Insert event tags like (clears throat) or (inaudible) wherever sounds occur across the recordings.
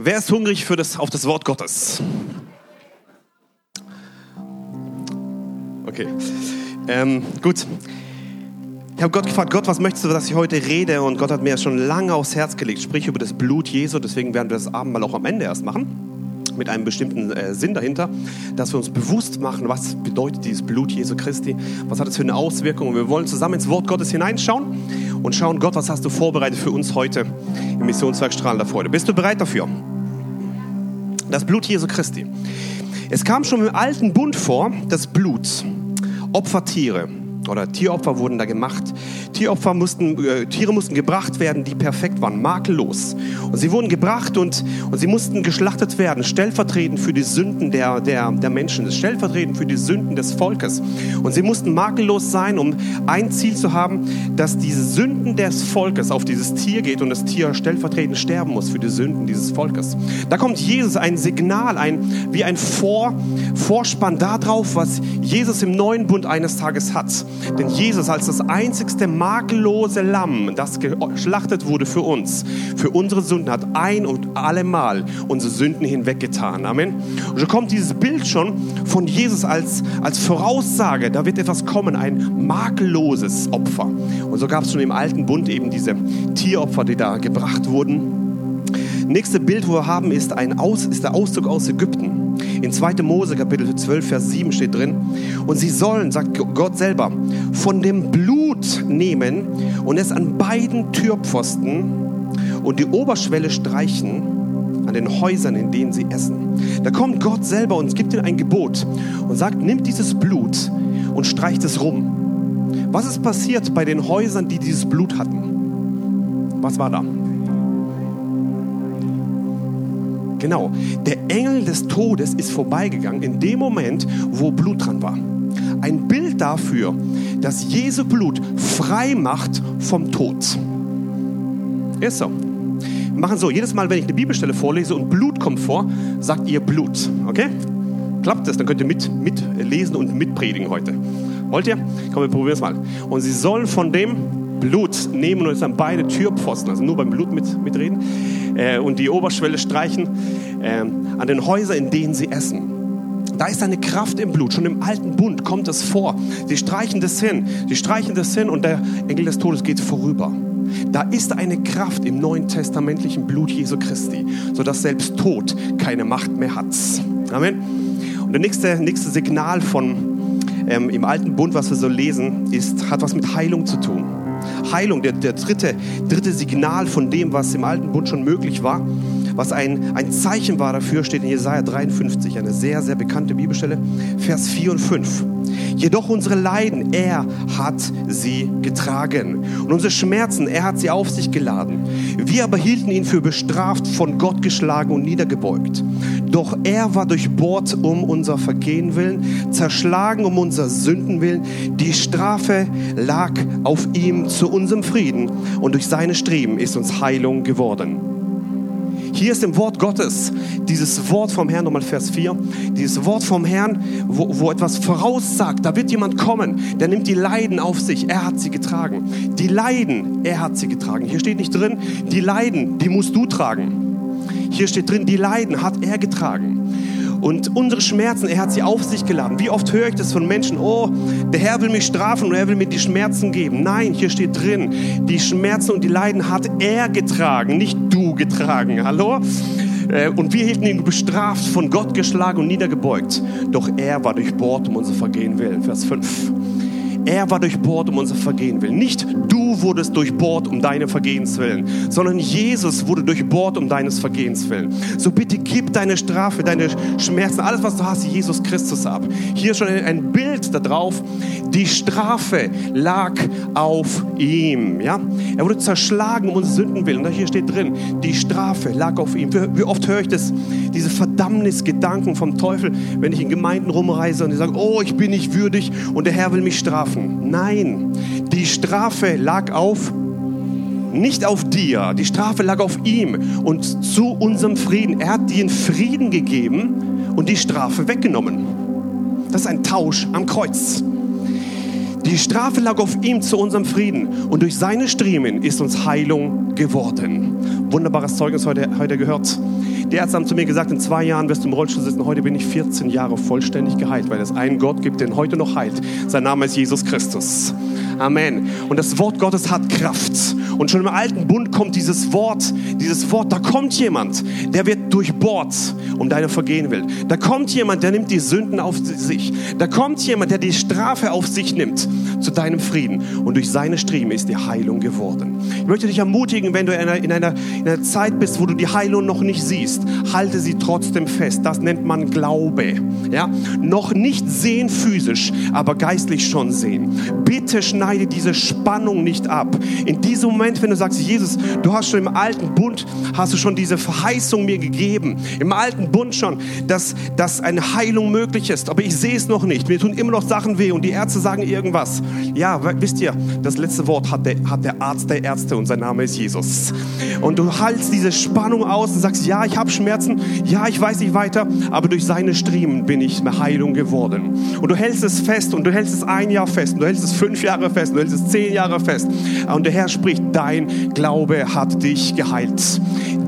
Wer ist hungrig für das, auf das Wort Gottes? Okay, ähm, gut. Ich habe Gott gefragt, Gott, was möchtest du, dass ich heute rede? Und Gott hat mir schon lange aufs Herz gelegt. Sprich über das Blut Jesu. Deswegen werden wir das Abendmahl auch am Ende erst machen mit einem bestimmten äh, Sinn dahinter, dass wir uns bewusst machen, was bedeutet dieses Blut Jesu Christi, was hat es für eine Auswirkung. Und wir wollen zusammen ins Wort Gottes hineinschauen und schauen, Gott, was hast du vorbereitet für uns heute im Missionswerk Strahlen der Freude. Bist du bereit dafür? Das Blut Jesu Christi. Es kam schon im alten Bund vor, das Blut, Opfertiere, oder Tieropfer wurden da gemacht. Tieropfer mussten, äh, Tiere mussten gebracht werden, die perfekt waren, makellos. Und sie wurden gebracht und, und sie mussten geschlachtet werden, stellvertretend für die Sünden der, der, der Menschen, stellvertretend für die Sünden des Volkes. Und sie mussten makellos sein, um ein Ziel zu haben, dass diese Sünden des Volkes auf dieses Tier geht und das Tier stellvertretend sterben muss für die Sünden dieses Volkes. Da kommt Jesus ein Signal, ein, wie ein Vor, Vorspann darauf, was Jesus im neuen Bund eines Tages hat. Denn Jesus als das einzigste makellose Lamm, das geschlachtet wurde für uns, für unsere Sünden, hat ein und allemal unsere Sünden hinweggetan. Amen. Und so kommt dieses Bild schon von Jesus als, als Voraussage, da wird etwas kommen, ein makelloses Opfer. Und so gab es schon im alten Bund eben diese Tieropfer, die da gebracht wurden. Nächste Bild, wo wir haben, ist, ein Aus, ist der Auszug aus Ägypten. In 2. Mose Kapitel 12, Vers 7 steht drin, und sie sollen, sagt Gott selber, von dem Blut nehmen und es an beiden Türpfosten und die Oberschwelle streichen an den Häusern, in denen sie essen. Da kommt Gott selber und gibt ihnen ein Gebot und sagt, nimmt dieses Blut und streicht es rum. Was ist passiert bei den Häusern, die dieses Blut hatten? Was war da? Genau, der Engel des Todes ist vorbeigegangen in dem Moment, wo Blut dran war. Ein Bild dafür, dass Jesu Blut frei macht vom Tod. Ist so. Wir machen so, jedes Mal, wenn ich eine Bibelstelle vorlese und Blut kommt vor, sagt ihr Blut. Okay? Klappt das? Dann könnt ihr mit, mitlesen und mitpredigen heute. Wollt ihr? Komm, wir probieren es mal. Und sie sollen von dem Blut nehmen und es an beide Türpfosten, also nur beim Blut mit, mitreden, äh, und die Oberschwelle streichen, äh, an den Häusern, in denen sie essen. Da ist eine Kraft im Blut. Schon im alten Bund kommt es vor. Sie streichen das hin. Sie streichen das hin und der Engel des Todes geht vorüber. Da ist eine Kraft im neuen testamentlichen Blut Jesu Christi, sodass selbst Tod keine Macht mehr hat. Amen. Und das nächste, nächste Signal von ähm, im alten Bund, was wir so lesen, ist, hat was mit Heilung zu tun. Heilung, der, der dritte, dritte Signal von dem, was im alten Bund schon möglich war, was ein, ein Zeichen war dafür, steht in Jesaja 53, eine sehr, sehr bekannte Bibelstelle, Vers 4 und 5. Jedoch unsere Leiden, er hat sie getragen. Und unsere Schmerzen, er hat sie auf sich geladen. Wir aber hielten ihn für bestraft, von Gott geschlagen und niedergebeugt. Doch er war durchbohrt um unser Vergehen willen, zerschlagen um unser Sünden willen. Die Strafe lag auf ihm zu unserem Frieden und durch seine Streben ist uns Heilung geworden. Hier ist im Wort Gottes dieses Wort vom Herrn, nochmal Vers 4, dieses Wort vom Herrn, wo, wo etwas voraussagt, da wird jemand kommen, der nimmt die Leiden auf sich, er hat sie getragen. Die Leiden, er hat sie getragen. Hier steht nicht drin, die Leiden, die musst du tragen. Hier steht drin, die Leiden hat er getragen. Und unsere Schmerzen, er hat sie auf sich geladen. Wie oft höre ich das von Menschen, oh, der Herr will mich strafen und er will mir die Schmerzen geben. Nein, hier steht drin, die Schmerzen und die Leiden hat er getragen, nicht du getragen. Hallo? Äh, und wir hielten ihn bestraft, von Gott geschlagen und niedergebeugt. Doch er war durchbohrt um unser Vergehen willen. Vers 5. Er war durchbohrt um unser Vergehen willen. Nicht du wurdest durchbohrt um deine Vergehens willen, sondern Jesus wurde durchbohrt um deines Vergehens willen. So bitte gib deine Strafe, deine Schmerzen, alles was du hast, Jesus Christus ab. Hier ist schon ein Bild darauf. Die Strafe lag auf ihm. Ja? Er wurde zerschlagen um unsere Sünden willen. Und hier steht drin, die Strafe lag auf ihm. Wie oft höre ich das, diese Verdammnisgedanken vom Teufel, wenn ich in Gemeinden rumreise und die sagen, oh, ich bin nicht würdig und der Herr will mich strafen strafen. Nein, die Strafe lag auf nicht auf dir, die Strafe lag auf ihm und zu unserem Frieden. Er hat dir den Frieden gegeben und die Strafe weggenommen. Das ist ein Tausch am Kreuz. Die Strafe lag auf ihm zu unserem Frieden und durch seine Striemen ist uns Heilung geworden. Wunderbares Zeugnis heute, heute gehört. Die Ärzte haben zu mir gesagt, in zwei Jahren wirst du im Rollstuhl sitzen. Heute bin ich 14 Jahre vollständig geheilt, weil es einen Gott gibt, der heute noch heilt. Sein Name ist Jesus Christus. Amen. Und das Wort Gottes hat Kraft. Und schon im alten Bund kommt dieses Wort, dieses Wort, da kommt jemand, der wird durchbohrt, um deine Vergehen will. Da kommt jemand, der nimmt die Sünden auf sich. Da kommt jemand, der die Strafe auf sich nimmt zu deinem Frieden. Und durch seine Striemen ist die Heilung geworden. Ich möchte dich ermutigen, wenn du in einer, in einer, in einer Zeit bist, wo du die Heilung noch nicht siehst, halte sie trotzdem fest. Das nennt man Glaube. Ja? Noch nicht sehen physisch, aber geistlich schon sehen. Bitte schneide diese Spannung nicht ab. In diesem Moment, wenn du sagst, Jesus, du hast schon im alten Bund, hast du schon diese Verheißung mir gegeben. Im alten Bund schon, dass, dass eine Heilung möglich ist. Aber ich sehe es noch nicht. Mir tun immer noch Sachen weh und die Ärzte sagen irgendwas. Ja, wisst ihr, das letzte Wort hat der, hat der Arzt der Ärzte und sein Name ist Jesus. Und du haltst diese Spannung aus und sagst, ja, ich habe Schmerzen, ja, ich weiß nicht weiter, aber durch seine Striemen bin ich eine Heilung geworden. Und du hältst es fest und du hältst es ein Jahr fest und du hältst es fünf Jahre fest und du hältst es zehn Jahre fest. Und der Herr spricht, dein Glaube hat dich geheilt.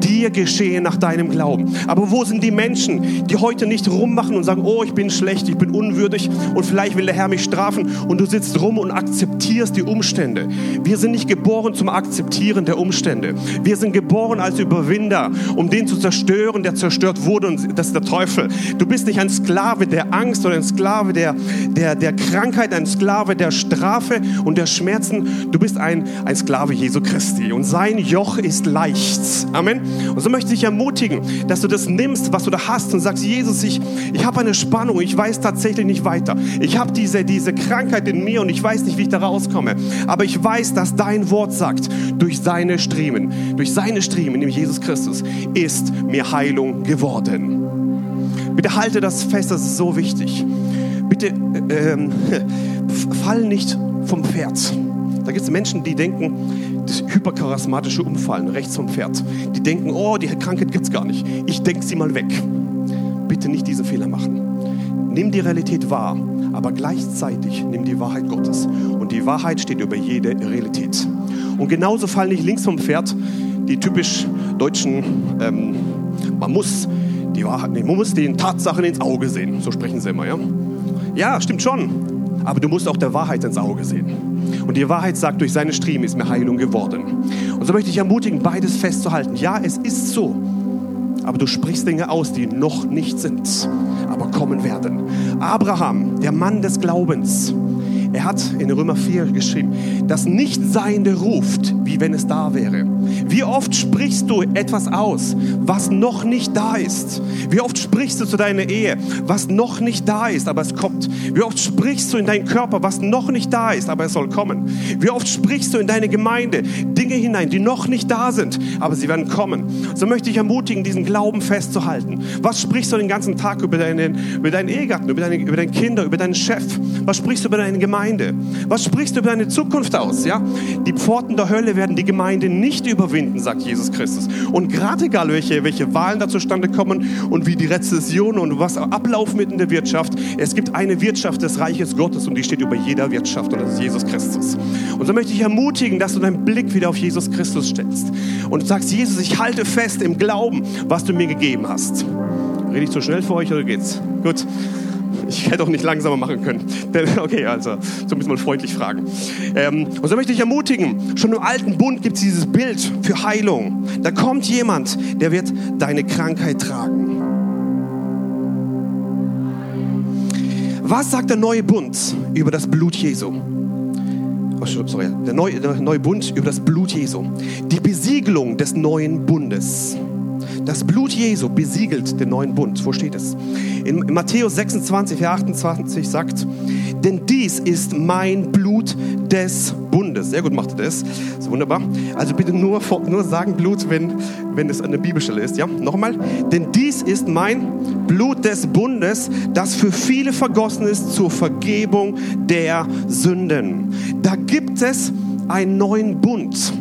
Dir geschehen nach deinem Glauben. Aber wo sind die Menschen, die heute nicht rummachen und sagen, oh, ich bin schlecht, ich bin unwürdig und vielleicht will der Herr mich strafen und du sitzt rum und akzeptierst die Umstände. Wir sind nicht geboren zum Akzeptieren der Umstände. Wir sind geboren als Überwinder, um den zu zerstören, der zerstört wurde und das ist der Teufel. Du bist nicht ein Sklave der Angst oder ein Sklave der, der, der Krankheit, ein Sklave der Strafe und der Schmerzen. Du bist ein, ein Sklave Jesu Christi und sein Joch ist leicht. Amen. Und so möchte ich ermutigen, dass du das nimmst, was du da hast und sagst, Jesus, ich, ich habe eine Spannung, ich weiß tatsächlich nicht weiter. Ich habe diese, diese Krankheit in mir und ich weiß nicht, wie ich da rauskomme. Aber ich weiß, dass dein Wort sagt, durch seine Striemen, durch seine Striemen in Jesus Christus ist mir Heilung geworden. Bitte halte das fest, das ist so wichtig. Bitte äh, ähm, (laughs) fall nicht vom Pferd. Da gibt es Menschen, die denken, das hypercharismatische Umfallen rechts vom Pferd. Die denken, oh, die Krankheit gibt es gar nicht. Ich denke sie mal weg. Bitte nicht diesen Fehler machen. Nimm die Realität wahr, aber gleichzeitig nimm die Wahrheit Gottes. Und die Wahrheit steht über jede Realität. Und genauso fallen nicht links vom Pferd die typisch deutschen, ähm, man muss die Wahrheit, nee, man muss den Tatsachen ins Auge sehen. So sprechen sie immer, ja? Ja, stimmt schon. Aber du musst auch der Wahrheit ins Auge sehen. Und die Wahrheit sagt, durch seine Striemen ist mir Heilung geworden. Und so möchte ich ermutigen, beides festzuhalten. Ja, es ist so. Aber du sprichst Dinge aus, die noch nicht sind, aber kommen werden. Abraham, der Mann des Glaubens, er hat in Römer 4 geschrieben, das Nichtseiende ruft, wie wenn es da wäre. Wie oft sprichst du etwas aus, was noch nicht da ist? Wie oft sprichst du zu deiner Ehe, was noch nicht da ist, aber es kommt? Wie oft sprichst du in deinen Körper, was noch nicht da ist, aber es soll kommen? Wie oft sprichst du in deine Gemeinde Dinge hinein, die noch nicht da sind, aber sie werden kommen? So möchte ich ermutigen, diesen Glauben festzuhalten. Was sprichst du den ganzen Tag über deinen, über deinen Ehegatten, über deine, über deine Kinder, über deinen Chef? Was sprichst du über deine Gemeinde? Was sprichst du über deine Zukunft aus? Ja? Die Pforten der Hölle werden die Gemeinde nicht überwinden, sagt Jesus Christus. Und gerade egal, welche, welche Wahlen da zustande kommen und wie die Rezession und was ablaufen mit in der Wirtschaft, es gibt eine Wirtschaft des Reiches Gottes und die steht über jeder Wirtschaft und das ist Jesus Christus. Und so möchte ich ermutigen, dass du deinen Blick wieder auf Jesus Christus stellst und sagst, Jesus, ich halte fest im Glauben, was du mir gegeben hast. Rede ich zu schnell für euch oder geht's? Gut. Ich hätte auch nicht langsamer machen können. (laughs) Okay, also, so müssen wir freundlich fragen. Ähm, und so möchte ich ermutigen, schon im alten Bund gibt es dieses Bild für Heilung. Da kommt jemand, der wird deine Krankheit tragen. Was sagt der neue Bund über das Blut Jesu? Oh, sorry, der neue, der neue Bund über das Blut Jesu. Die Besiegelung des neuen Bundes. Das Blut Jesu besiegelt den neuen Bund. Wo steht es? In, Matthäus 26, Vers 28 sagt, denn dies ist mein Blut des Bundes. Sehr gut macht er das. ist wunderbar. Also bitte nur, nur sagen Blut, wenn, wenn es an der Bibelstelle ist. Ja, nochmal. Denn dies ist mein Blut des Bundes, das für viele vergossen ist zur Vergebung der Sünden. Da gibt es einen neuen Bund.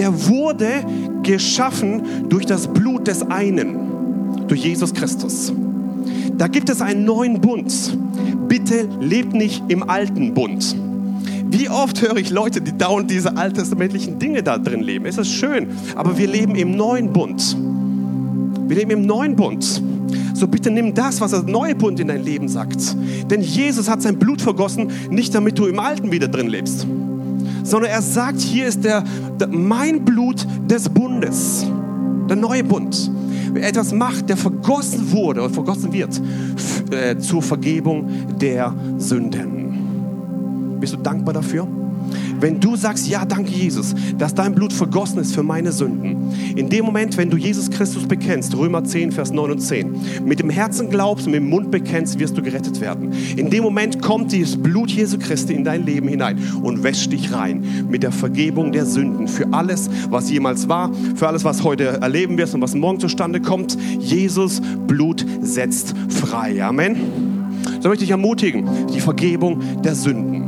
Der wurde geschaffen durch das Blut des einen, durch Jesus Christus. Da gibt es einen neuen Bund. Bitte lebt nicht im alten Bund. Wie oft höre ich Leute, die dauernd diese alttestamentlichen Dinge da drin leben. Es ist schön, aber wir leben im neuen Bund. Wir leben im neuen Bund. So bitte nimm das, was der neue Bund in dein Leben sagt. Denn Jesus hat sein Blut vergossen, nicht damit du im alten wieder drin lebst, sondern er sagt, hier ist der, der mein Blut des Bundes, der neue Bund. Wer etwas macht, der vergossen wurde oder vergossen wird äh, zur Vergebung der Sünden. Bist du dankbar dafür? Wenn du sagst, ja, danke Jesus, dass dein Blut vergossen ist für meine Sünden. In dem Moment, wenn du Jesus Christus bekennst, Römer 10, Vers 9 und 10, mit dem Herzen glaubst und mit dem Mund bekennst, wirst du gerettet werden. In dem Moment kommt dieses Blut Jesu Christi in dein Leben hinein und wäscht dich rein mit der Vergebung der Sünden für alles, was jemals war, für alles, was heute erleben wirst und was morgen zustande kommt. Jesus Blut setzt frei. Amen. So möchte ich ermutigen, die Vergebung der Sünden.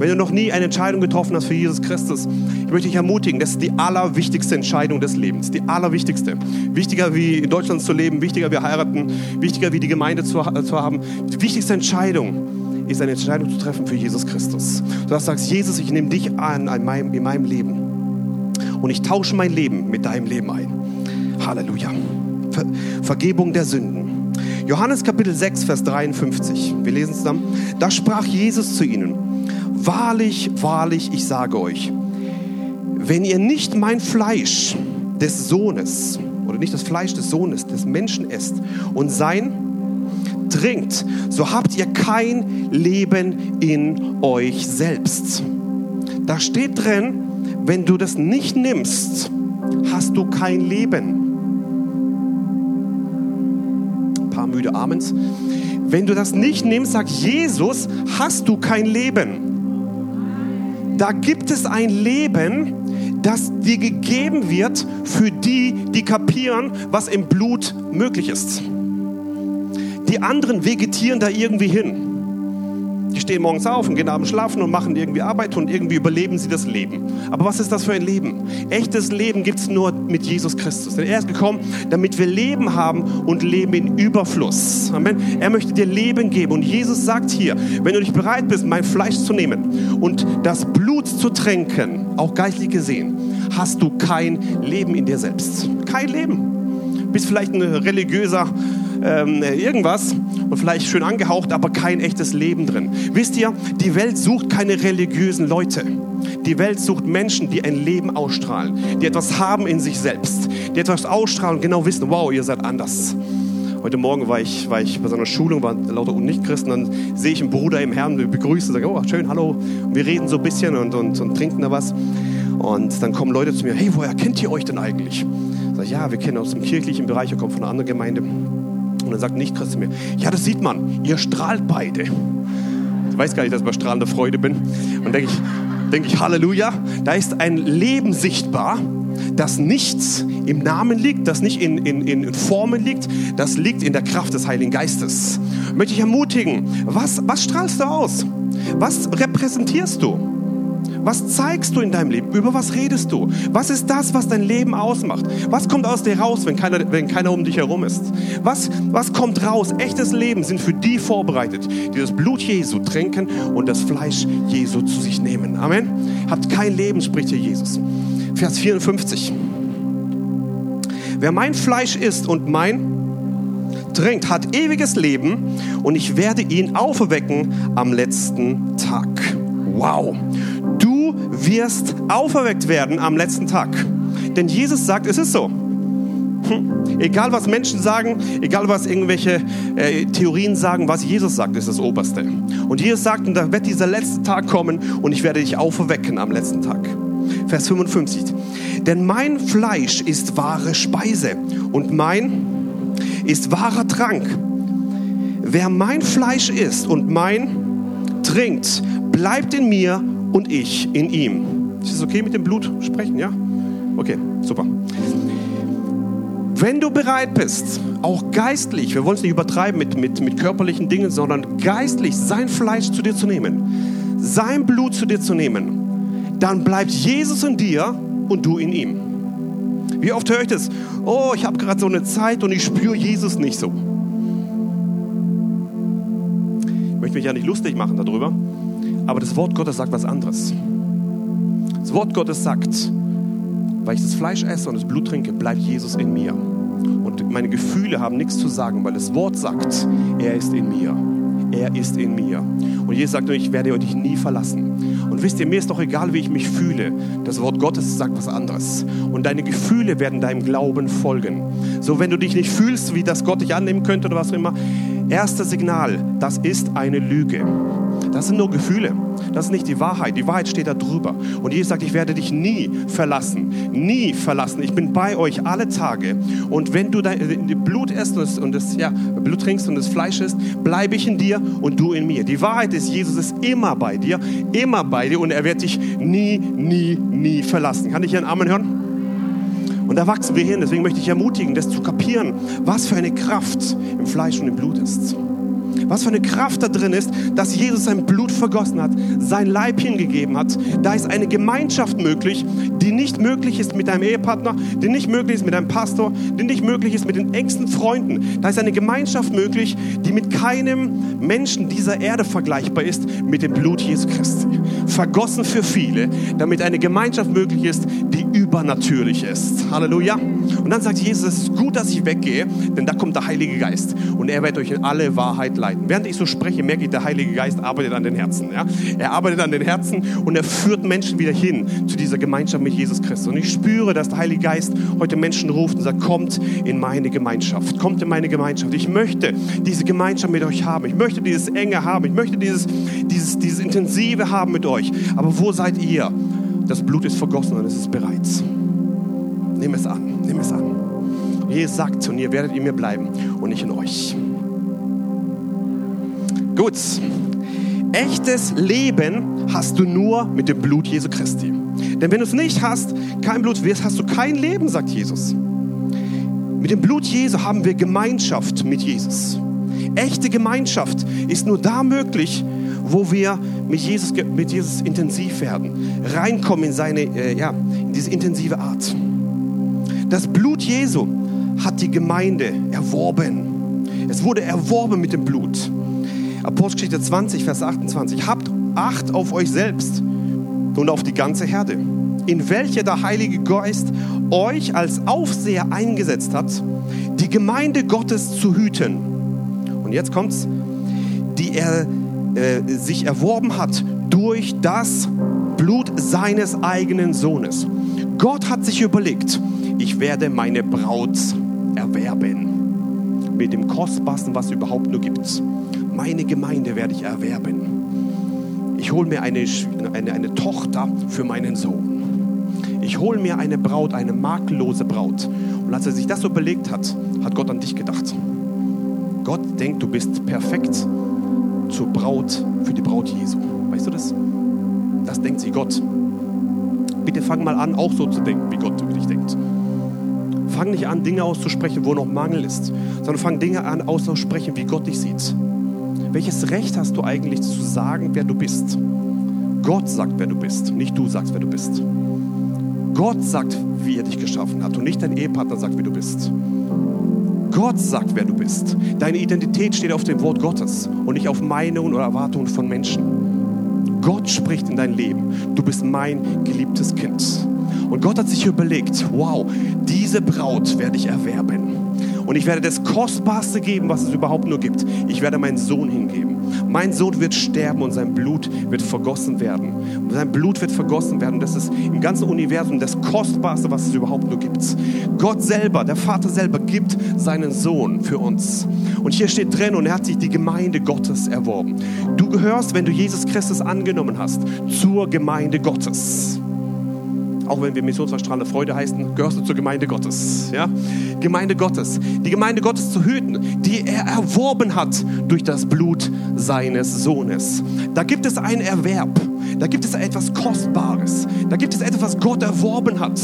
Wenn du noch nie eine Entscheidung getroffen hast für Jesus Christus, ich möchte dich ermutigen, das ist die allerwichtigste Entscheidung des Lebens. Die allerwichtigste. Wichtiger wie in Deutschland zu leben, wichtiger wie heiraten, wichtiger wie die Gemeinde zu, zu haben. Die wichtigste Entscheidung ist eine Entscheidung zu treffen für Jesus Christus. Du sagst, Jesus, ich nehme dich an, in meinem Leben. Und ich tausche mein Leben mit deinem Leben ein. Halleluja. Ver Vergebung der Sünden. Johannes Kapitel 6, Vers 53. Wir lesen zusammen. Da sprach Jesus zu ihnen. Wahrlich, wahrlich, ich sage euch, wenn ihr nicht mein Fleisch des Sohnes oder nicht das Fleisch des Sohnes, des Menschen esst und sein trinkt, so habt ihr kein Leben in euch selbst. Da steht drin, wenn du das nicht nimmst, hast du kein Leben. Ein paar müde Amens. Wenn du das nicht nimmst, sagt Jesus, hast du kein Leben da gibt es ein Leben, das dir gegeben wird für die, die kapieren, was im Blut möglich ist. Die anderen vegetieren da irgendwie hin. Die stehen morgens auf und gehen abends schlafen und machen irgendwie Arbeit und irgendwie überleben sie das Leben. Aber was ist das für ein Leben? Echtes Leben gibt es nur mit Jesus Christus. Denn er ist gekommen, damit wir Leben haben und Leben in Überfluss. Amen. Er möchte dir Leben geben. Und Jesus sagt hier, wenn du nicht bereit bist, mein Fleisch zu nehmen und das Blut zu tränken, auch geistlich gesehen, hast du kein Leben in dir selbst. Kein Leben. Bist vielleicht ein religiöser ähm, irgendwas und vielleicht schön angehaucht, aber kein echtes Leben drin. Wisst ihr, die Welt sucht keine religiösen Leute. Die Welt sucht Menschen, die ein Leben ausstrahlen, die etwas haben in sich selbst, die etwas ausstrahlen und genau wissen, wow, ihr seid anders. Heute Morgen war ich, war ich bei so einer Schulung, waren lauter Nicht-Christen, dann sehe ich einen Bruder im Herrn, wir begrüßen, sage, oh, schön, hallo. Und wir reden so ein bisschen und, und, und trinken da was. Und dann kommen Leute zu mir, hey, woher kennt ihr euch denn eigentlich? Sag ich, ja, wir kennen aus dem kirchlichen Bereich, ihr kommt von einer anderen Gemeinde. Und dann sagt nicht Christ zu mir, ja, das sieht man, ihr strahlt beide. Ich weiß gar nicht, dass ich bei strahlender Freude bin. Und denke ich, denke ich, Halleluja, da ist ein Leben sichtbar, das nichts im Namen liegt, das nicht in, in, in Formen liegt, das liegt in der Kraft des Heiligen Geistes. Möchte ich ermutigen, was, was strahlst du aus? Was repräsentierst du? Was zeigst du in deinem Leben? Über was redest du? Was ist das, was dein Leben ausmacht? Was kommt aus dir raus, wenn keiner, wenn keiner um dich herum ist? Was, was kommt raus? Echtes Leben sind für die vorbereitet, die das Blut Jesu trinken und das Fleisch Jesu zu sich nehmen. Amen. Habt kein Leben, spricht hier Jesus. Vers 54. Wer mein Fleisch isst und mein trinkt, hat ewiges Leben und ich werde ihn auferwecken am letzten Tag. Wow wirst auferweckt werden am letzten Tag. Denn Jesus sagt, es ist so. Hm. Egal was Menschen sagen, egal was irgendwelche äh, Theorien sagen, was Jesus sagt, ist das Oberste. Und Jesus sagt, und da wird dieser letzte Tag kommen und ich werde dich auferwecken am letzten Tag. Vers 55. Denn mein Fleisch ist wahre Speise und mein ist wahrer Trank. Wer mein Fleisch isst und mein trinkt, bleibt in mir und ich in ihm. Ist es okay mit dem Blut sprechen? Ja? Okay, super. Wenn du bereit bist, auch geistlich, wir wollen es nicht übertreiben mit, mit, mit körperlichen Dingen, sondern geistlich sein Fleisch zu dir zu nehmen, sein Blut zu dir zu nehmen, dann bleibt Jesus in dir und du in ihm. Wie oft höre ich das? Oh, ich habe gerade so eine Zeit und ich spüre Jesus nicht so. Ich möchte mich ja nicht lustig machen darüber, aber das Wort Gottes sagt was anderes. Das Wort Gottes sagt, weil ich das Fleisch esse und das Blut trinke, bleibt Jesus in mir. Und meine Gefühle haben nichts zu sagen, weil das Wort sagt, er ist in mir. Er ist in mir. Und Jesus sagt, ich werde euch nie verlassen. Und wisst ihr, mir ist doch egal, wie ich mich fühle. Das Wort Gottes sagt was anderes. Und deine Gefühle werden deinem Glauben folgen. So, wenn du dich nicht fühlst, wie das Gott dich annehmen könnte oder was auch immer, Erstes Signal, das ist eine Lüge. Das sind nur Gefühle. Das ist nicht die Wahrheit. Die Wahrheit steht da drüber. Und Jesus sagt, ich werde dich nie verlassen. Nie verlassen. Ich bin bei euch alle Tage. Und wenn du dein Blut isst und das, ja, Blut trinkst und das Fleisch isst, bleibe ich in dir und du in mir. Die Wahrheit ist, Jesus ist immer bei dir, immer bei dir und er wird dich nie, nie, nie verlassen. Kann ich hier einen Amen hören? Und da wachsen wir hin. Deswegen möchte ich ermutigen, das zu kapieren, was für eine Kraft im Fleisch und im Blut ist. Was für eine Kraft da drin ist, dass Jesus sein Blut vergossen hat, sein Leib hingegeben hat. Da ist eine Gemeinschaft möglich, die nicht möglich ist mit deinem Ehepartner, die nicht möglich ist mit deinem Pastor, die nicht möglich ist mit den engsten Freunden. Da ist eine Gemeinschaft möglich, die mit keinem Menschen dieser Erde vergleichbar ist mit dem Blut Jesu Christi. Vergossen für viele, damit eine Gemeinschaft möglich ist, die übernatürlich ist. Halleluja. Und dann sagt Jesus, es ist gut, dass ich weggehe, denn da kommt der Heilige Geist und er wird euch in alle Wahrheit leiten. Während ich so spreche, merke ich, der Heilige Geist arbeitet an den Herzen. Ja? Er arbeitet an den Herzen und er führt Menschen wieder hin zu dieser Gemeinschaft mit Jesus Christus. Und ich spüre, dass der Heilige Geist heute Menschen ruft und sagt, kommt in meine Gemeinschaft, kommt in meine Gemeinschaft. Ich möchte diese Gemeinschaft mit euch haben. Ich möchte dieses Enge haben. Ich möchte dieses, dieses, dieses Intensive haben mit euch. Aber wo seid ihr? Das Blut ist vergossen und es ist bereit. Nimm es an, nimm es an. Jesus sagt, und ihr werdet in mir bleiben und nicht in euch. Gut. Echtes Leben hast du nur mit dem Blut Jesu Christi. Denn wenn du es nicht hast, kein Blut wirst, hast du kein Leben, sagt Jesus. Mit dem Blut Jesu haben wir Gemeinschaft mit Jesus. Echte Gemeinschaft ist nur da möglich, wo wir mit Jesus, mit Jesus intensiv werden, reinkommen in, seine, äh, ja, in diese intensive Art. Das Blut Jesu hat die Gemeinde erworben. Es wurde erworben mit dem Blut. Apostelgeschichte 20, Vers 28. Habt Acht auf euch selbst und auf die ganze Herde, in welcher der Heilige Geist euch als Aufseher eingesetzt hat, die Gemeinde Gottes zu hüten. Und jetzt kommt's, die er äh, sich erworben hat durch das Blut seines eigenen Sohnes. Gott hat sich überlegt, ich werde meine Braut erwerben mit dem kostbarsten, was es überhaupt nur gibt meine Gemeinde werde ich erwerben. Ich hole mir eine, eine, eine Tochter für meinen Sohn. Ich hole mir eine Braut, eine makellose Braut. Und als er sich das so überlegt hat, hat Gott an dich gedacht. Gott denkt, du bist perfekt zur Braut für die Braut Jesu. Weißt du das? Das denkt sich Gott. Bitte fang mal an, auch so zu denken, wie Gott über dich denkt. Fang nicht an, Dinge auszusprechen, wo noch Mangel ist, sondern fang Dinge an, auszusprechen, wie Gott dich sieht. Welches Recht hast du eigentlich zu sagen, wer du bist? Gott sagt, wer du bist, nicht du sagst, wer du bist. Gott sagt, wie er dich geschaffen hat und nicht dein Ehepartner sagt, wie du bist. Gott sagt, wer du bist. Deine Identität steht auf dem Wort Gottes und nicht auf Meinungen oder Erwartungen von Menschen. Gott spricht in dein Leben. Du bist mein geliebtes Kind. Und Gott hat sich überlegt, wow, diese Braut werde ich erwerben. Und ich werde das Kostbarste geben, was es überhaupt nur gibt. Ich werde meinen Sohn hingeben. Mein Sohn wird sterben und sein Blut wird vergossen werden. Und sein Blut wird vergossen werden. Das ist im ganzen Universum das Kostbarste, was es überhaupt nur gibt. Gott selber, der Vater selber, gibt seinen Sohn für uns. Und hier steht drin, und er hat sich die Gemeinde Gottes erworben. Du gehörst, wenn du Jesus Christus angenommen hast, zur Gemeinde Gottes auch wenn wir Missionsverstrahlende Freude heißen, gehörst du zur Gemeinde Gottes. Ja? Gemeinde Gottes. Die Gemeinde Gottes zu hüten, die er erworben hat durch das Blut seines Sohnes. Da gibt es einen Erwerb. Da gibt es etwas Kostbares. Da gibt es etwas, was Gott erworben hat.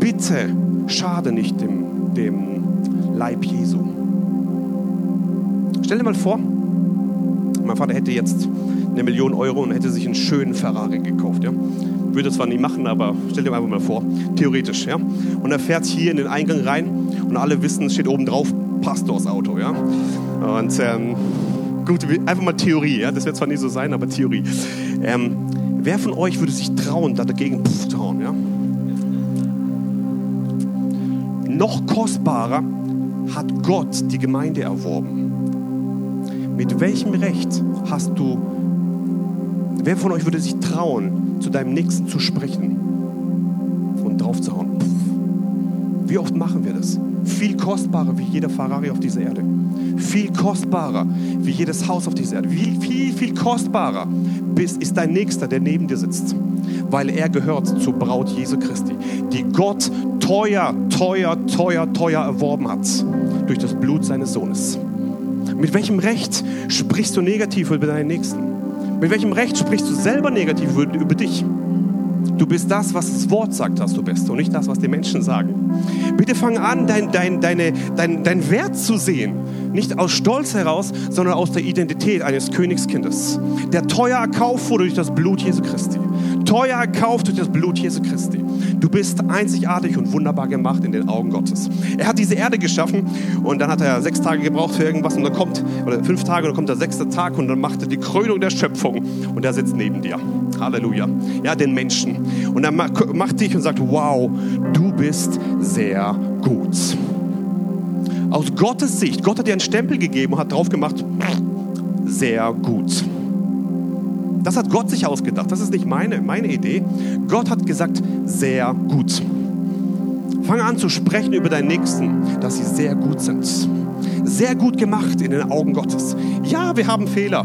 Bitte schade nicht dem, dem Leib Jesu. Stell dir mal vor, mein Vater hätte jetzt eine Million Euro und hätte sich einen schönen Ferrari gekauft. Ja? Würde zwar nie machen, aber stell dir einfach mal vor, theoretisch. Ja? Und er fährt hier in den Eingang rein und alle wissen, es steht oben drauf Pastorsauto. Ja? Und ähm, gut, einfach mal Theorie. Ja? Das wird zwar nie so sein, aber Theorie. Ähm, wer von euch würde sich trauen, da dagegen pff, trauen? Ja? noch kostbarer hat Gott die Gemeinde erworben. Mit welchem Recht hast du, wer von euch würde sich trauen, zu deinem Nächsten zu sprechen und draufzuhauen? Wie oft machen wir das? Viel kostbarer wie jeder Ferrari auf dieser Erde. Viel kostbarer wie jedes Haus auf dieser Erde. Viel, viel, viel kostbarer ist dein Nächster, der neben dir sitzt. Weil er gehört zur Braut Jesu Christi, die Gott teuer, teuer, teuer, teuer erworben hat durch das Blut seines Sohnes. Mit welchem Recht sprichst du negativ über deinen Nächsten? Mit welchem Recht sprichst du selber negativ über, dich? Du bist das, was das Wort sagt, dass du bist und nicht das, was die Menschen sagen. Bitte fang an, dein, dein, deine, dein, dein Wert zu sehen. Nicht aus Stolz heraus, sondern aus der Identität eines Königskindes. Der teuer erkauft wurde durch das Blut Jesu Christi. Teuer erkauft durch das Blut Jesu Christi. Du bist einzigartig und wunderbar gemacht in den Augen Gottes. Er hat diese Erde geschaffen und dann hat er sechs Tage gebraucht für irgendwas und dann kommt, oder fünf Tage, und dann kommt der sechste Tag und dann macht er die Krönung der Schöpfung und er sitzt neben dir. Halleluja. Ja, den Menschen. Und er macht dich und sagt, wow, du bist sehr gut. Aus Gottes Sicht, Gott hat dir einen Stempel gegeben und hat drauf gemacht, sehr gut. Das hat Gott sich ausgedacht. Das ist nicht meine, meine Idee. Gott hat gesagt, sehr gut. Fange an zu sprechen über deinen Nächsten, dass sie sehr gut sind. Sehr gut gemacht in den Augen Gottes. Ja, wir haben Fehler.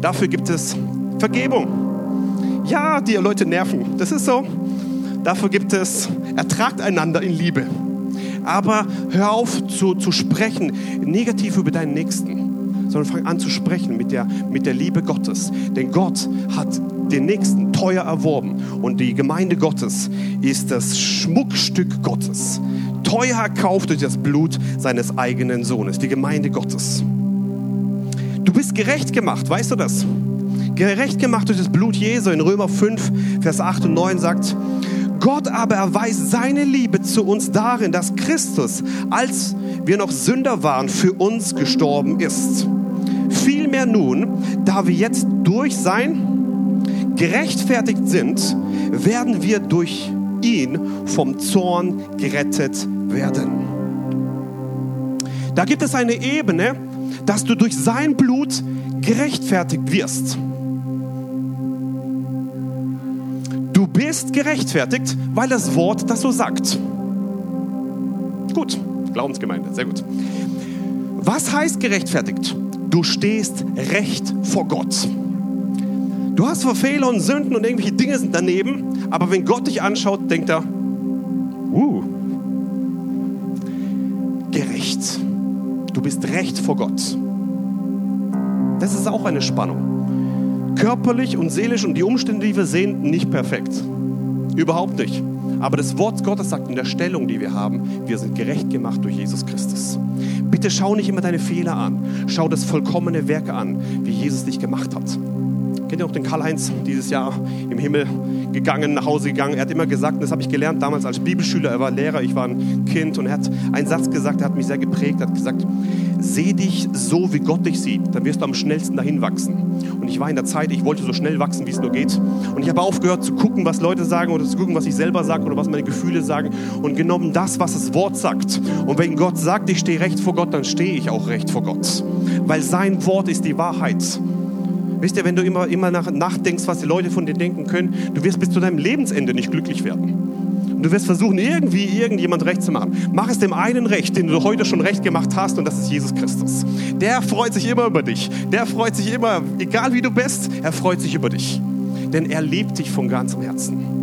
Dafür gibt es Vergebung. Ja, die Leute nerven. Das ist so. Dafür gibt es, ertragt einander in Liebe. Aber hör auf zu, zu sprechen negativ über deinen Nächsten sondern fang an zu sprechen mit der, mit der Liebe Gottes. Denn Gott hat den Nächsten teuer erworben und die Gemeinde Gottes ist das Schmuckstück Gottes. Teuer erkauft durch das Blut seines eigenen Sohnes, die Gemeinde Gottes. Du bist gerecht gemacht, weißt du das? Gerecht gemacht durch das Blut Jesu. In Römer 5, Vers 8 und 9 sagt, Gott aber erweist seine Liebe zu uns darin, dass Christus, als wir noch Sünder waren, für uns gestorben ist. Vielmehr nun, da wir jetzt durch sein gerechtfertigt sind, werden wir durch ihn vom Zorn gerettet werden. Da gibt es eine Ebene, dass du durch sein Blut gerechtfertigt wirst. Du bist gerechtfertigt, weil das Wort das so sagt. Gut, Glaubensgemeinde, sehr gut. Was heißt gerechtfertigt? Du stehst recht vor Gott. Du hast zwar Fehler und Sünden und irgendwelche Dinge sind daneben, aber wenn Gott dich anschaut, denkt er, uh, gerecht. Du bist recht vor Gott. Das ist auch eine Spannung. Körperlich und seelisch und die Umstände, die wir sehen, nicht perfekt. Überhaupt nicht. Aber das Wort Gottes sagt in der Stellung, die wir haben, wir sind gerecht gemacht durch Jesus Christus. Bitte schau nicht immer deine Fehler an. Schau das vollkommene Werk an, wie Jesus dich gemacht hat. Kennt ihr auch den Karl-Heinz dieses Jahr im Himmel gegangen, nach Hause gegangen? Er hat immer gesagt, das habe ich gelernt damals als Bibelschüler, er war Lehrer, ich war ein Kind und er hat einen Satz gesagt, der hat mich sehr geprägt, er hat gesagt, seh dich so, wie Gott dich sieht, dann wirst du am schnellsten dahin wachsen. Und ich war in der Zeit, ich wollte so schnell wachsen, wie es nur geht. Und ich habe aufgehört zu gucken, was Leute sagen oder zu gucken, was ich selber sage oder was meine Gefühle sagen und genommen das, was das Wort sagt. Und wenn Gott sagt, ich stehe recht vor Gott, dann stehe ich auch recht vor Gott. Weil sein Wort ist die Wahrheit. Wisst ihr, wenn du immer, immer nach, nachdenkst, was die Leute von dir denken können, du wirst bis zu deinem Lebensende nicht glücklich werden. Und du wirst versuchen, irgendwie irgendjemand recht zu machen. Mach es dem einen recht, den du heute schon recht gemacht hast, und das ist Jesus Christus. Der freut sich immer über dich. Der freut sich immer, egal wie du bist, er freut sich über dich. Denn er liebt dich von ganzem Herzen.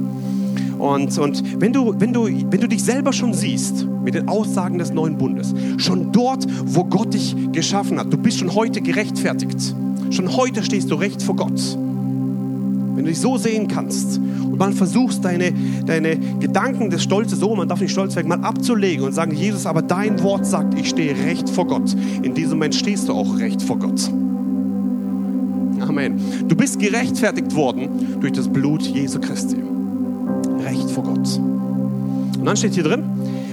Und, und wenn, du, wenn, du, wenn du dich selber schon siehst mit den Aussagen des neuen Bundes, schon dort, wo Gott dich geschaffen hat, du bist schon heute gerechtfertigt. Schon heute stehst du recht vor Gott. Wenn du dich so sehen kannst und man versuchst, deine, deine Gedanken des Stolzes, so, man darf nicht stolz werden, mal abzulegen und sagen, Jesus, aber dein Wort sagt, ich stehe recht vor Gott. In diesem Moment stehst du auch recht vor Gott. Amen. Du bist gerechtfertigt worden durch das Blut Jesu Christi. Recht vor Gott. Und dann steht hier drin,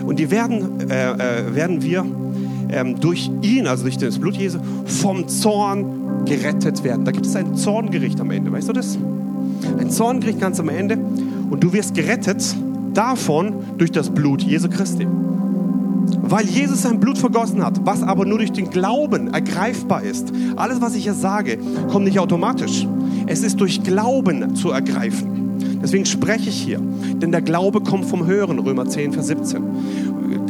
und die werden, äh, äh, werden wir ähm, durch ihn, also durch das Blut Jesu, vom Zorn gerettet werden. Da gibt es ein Zorngericht am Ende, weißt du das? Ein Zorngericht ganz am Ende und du wirst gerettet davon durch das Blut Jesu Christi. weil Jesus sein Blut vergossen hat, was aber nur durch den Glauben ergreifbar ist. Alles, was ich hier sage, kommt nicht automatisch. Es ist durch Glauben zu ergreifen. Deswegen spreche ich hier. Denn der Glaube kommt vom Hören, Römer 10, Vers 17.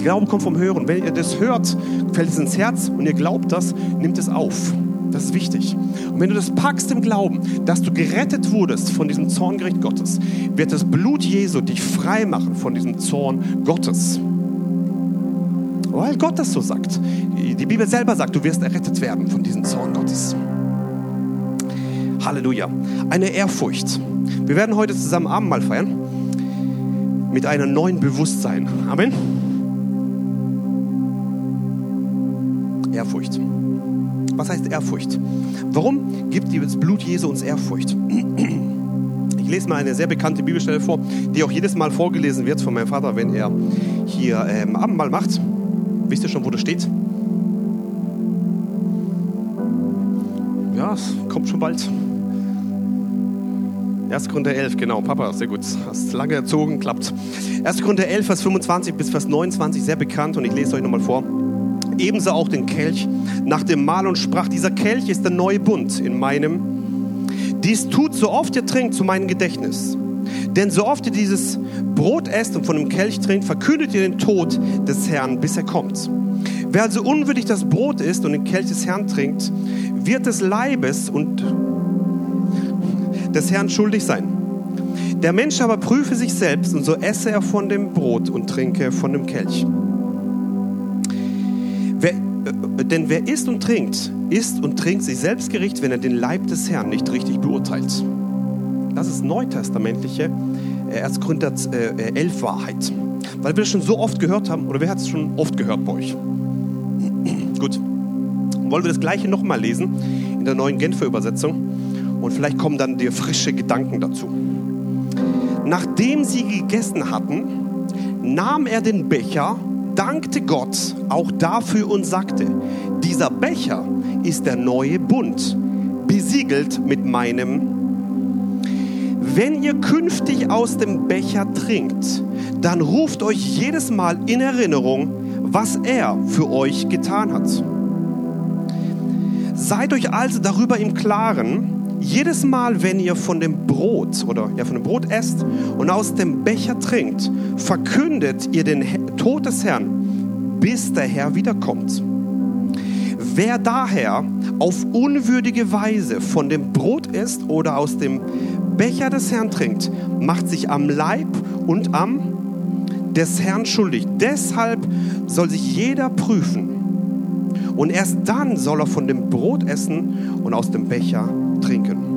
Glaube kommt vom Hören. Wenn ihr das hört, fällt es ins Herz und ihr glaubt das, nimmt es auf. Das ist wichtig. Und wenn du das packst im Glauben, dass du gerettet wurdest von diesem Zorngericht Gottes, wird das Blut Jesu dich frei machen von diesem Zorn Gottes. Weil Gott das so sagt. Die Bibel selber sagt, du wirst errettet werden von diesem Zorn Gottes. Halleluja. Eine Ehrfurcht. Wir werden heute zusammen Abendmahl feiern mit einem neuen Bewusstsein. Amen. Ehrfurcht. Was heißt Ehrfurcht? Warum gibt das Blut Jesu uns Ehrfurcht? Ich lese mal eine sehr bekannte Bibelstelle vor, die auch jedes Mal vorgelesen wird von meinem Vater, wenn er hier ähm, Abendmahl macht. Wisst ihr schon, wo das steht? Ja, es kommt schon bald. 1. Korinther 11, genau, Papa, sehr gut. Hast lange erzogen, klappt. 1. Korinther 11, Vers 25 bis Vers 29, sehr bekannt und ich lese euch nochmal vor. Ebenso auch den Kelch nach dem Mahl und sprach, dieser Kelch ist der neue Bund in meinem. Dies tut so oft ihr trinkt zu meinem Gedächtnis. Denn so oft ihr dieses Brot esst und von dem Kelch trinkt, verkündet ihr den Tod des Herrn, bis er kommt. Wer also unwürdig das Brot isst und den Kelch des Herrn trinkt, wird des Leibes und des Herrn schuldig sein. Der Mensch aber prüfe sich selbst und so esse er von dem Brot und trinke von dem Kelch. Denn wer isst und trinkt, isst und trinkt sich selbst Gericht, wenn er den Leib des Herrn nicht richtig beurteilt. Das ist neutestamentliche 1. Korinther 11 Wahrheit. Weil wir das schon so oft gehört haben, oder wer hat es schon oft gehört bei euch? (clears throat) Gut. Wollen wir das gleiche nochmal lesen in der neuen Genfer Übersetzung? Und vielleicht kommen dann dir frische Gedanken dazu. Nachdem sie gegessen hatten, nahm er den Becher, dankte Gott auch dafür und sagte, dieser Becher ist der neue Bund, besiegelt mit meinem wenn ihr künftig aus dem Becher trinkt, dann ruft euch jedes Mal in Erinnerung, was er für euch getan hat. Seid euch also darüber im Klaren, jedes Mal, wenn ihr von dem Brot oder ja von dem Brot esst und aus dem Becher trinkt, verkündet ihr den Tod des Herrn, bis der Herr wiederkommt. Wer daher auf unwürdige Weise von dem Brot isst oder aus dem Becher des Herrn trinkt, macht sich am Leib und am des Herrn schuldig. Deshalb soll sich jeder prüfen. Und erst dann soll er von dem Brot essen und aus dem Becher trinken.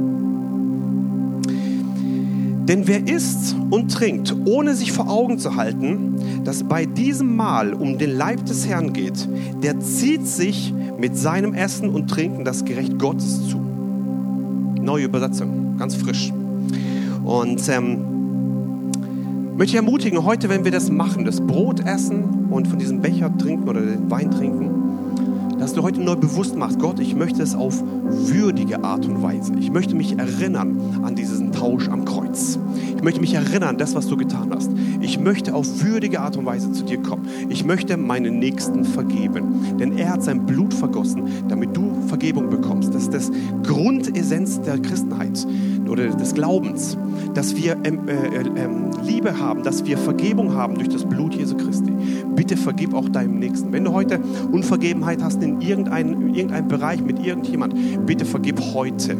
Denn wer isst und trinkt, ohne sich vor Augen zu halten, dass bei diesem Mahl um den Leib des Herrn geht, der zieht sich mit seinem Essen und Trinken das Gerecht Gottes zu. Neue Übersetzung, ganz frisch. Und ähm, möchte ich ermutigen, heute, wenn wir das machen, das Brot essen und von diesem Becher trinken oder den Wein trinken, dass du heute neu bewusst machst, Gott, ich möchte es auf würdige Art und Weise. Ich möchte mich erinnern an diesen Tausch am Kreuz. Ich möchte mich erinnern an das, was du getan hast. Ich möchte auf würdige Art und Weise zu dir kommen. Ich möchte meinen Nächsten vergeben. Denn er hat sein Blut vergossen, damit du Vergebung bekommst. Das ist das Grundessenz der Christenheit oder des Glaubens, dass wir ähm, äh, äh, Liebe haben, dass wir Vergebung haben durch das Blut Jesu Christi. Bitte vergib auch deinem Nächsten. Wenn du heute Unvergebenheit hast in irgendeinem, in irgendeinem Bereich mit irgendjemand, bitte vergib heute.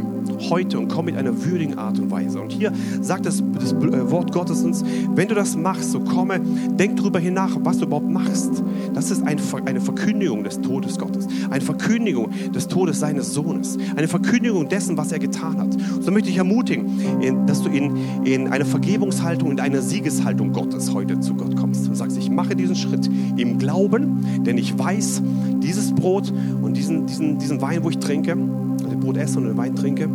Heute und komm mit einer würdigen Art und Weise. Und hier sagt das, das äh, Wort Gottes uns, wenn du das machst, so komme, denk darüber hinach, was du überhaupt machst. Das ist ein, eine Verkündigung des Todes Gottes. Eine Verkündigung des Todes seines Sohnes. Eine Verkündigung dessen, was er getan hat. So möchte ich ermutigen, dass du in, in eine Vergebungshaltung, in eine Siegeshaltung Gottes heute zu Gott kommst und sagst, ich mache diesen Schritt im Glauben, denn ich weiß, dieses Brot und diesen, diesen, diesen Wein, wo ich trinke, Brot esse und Wein trinke,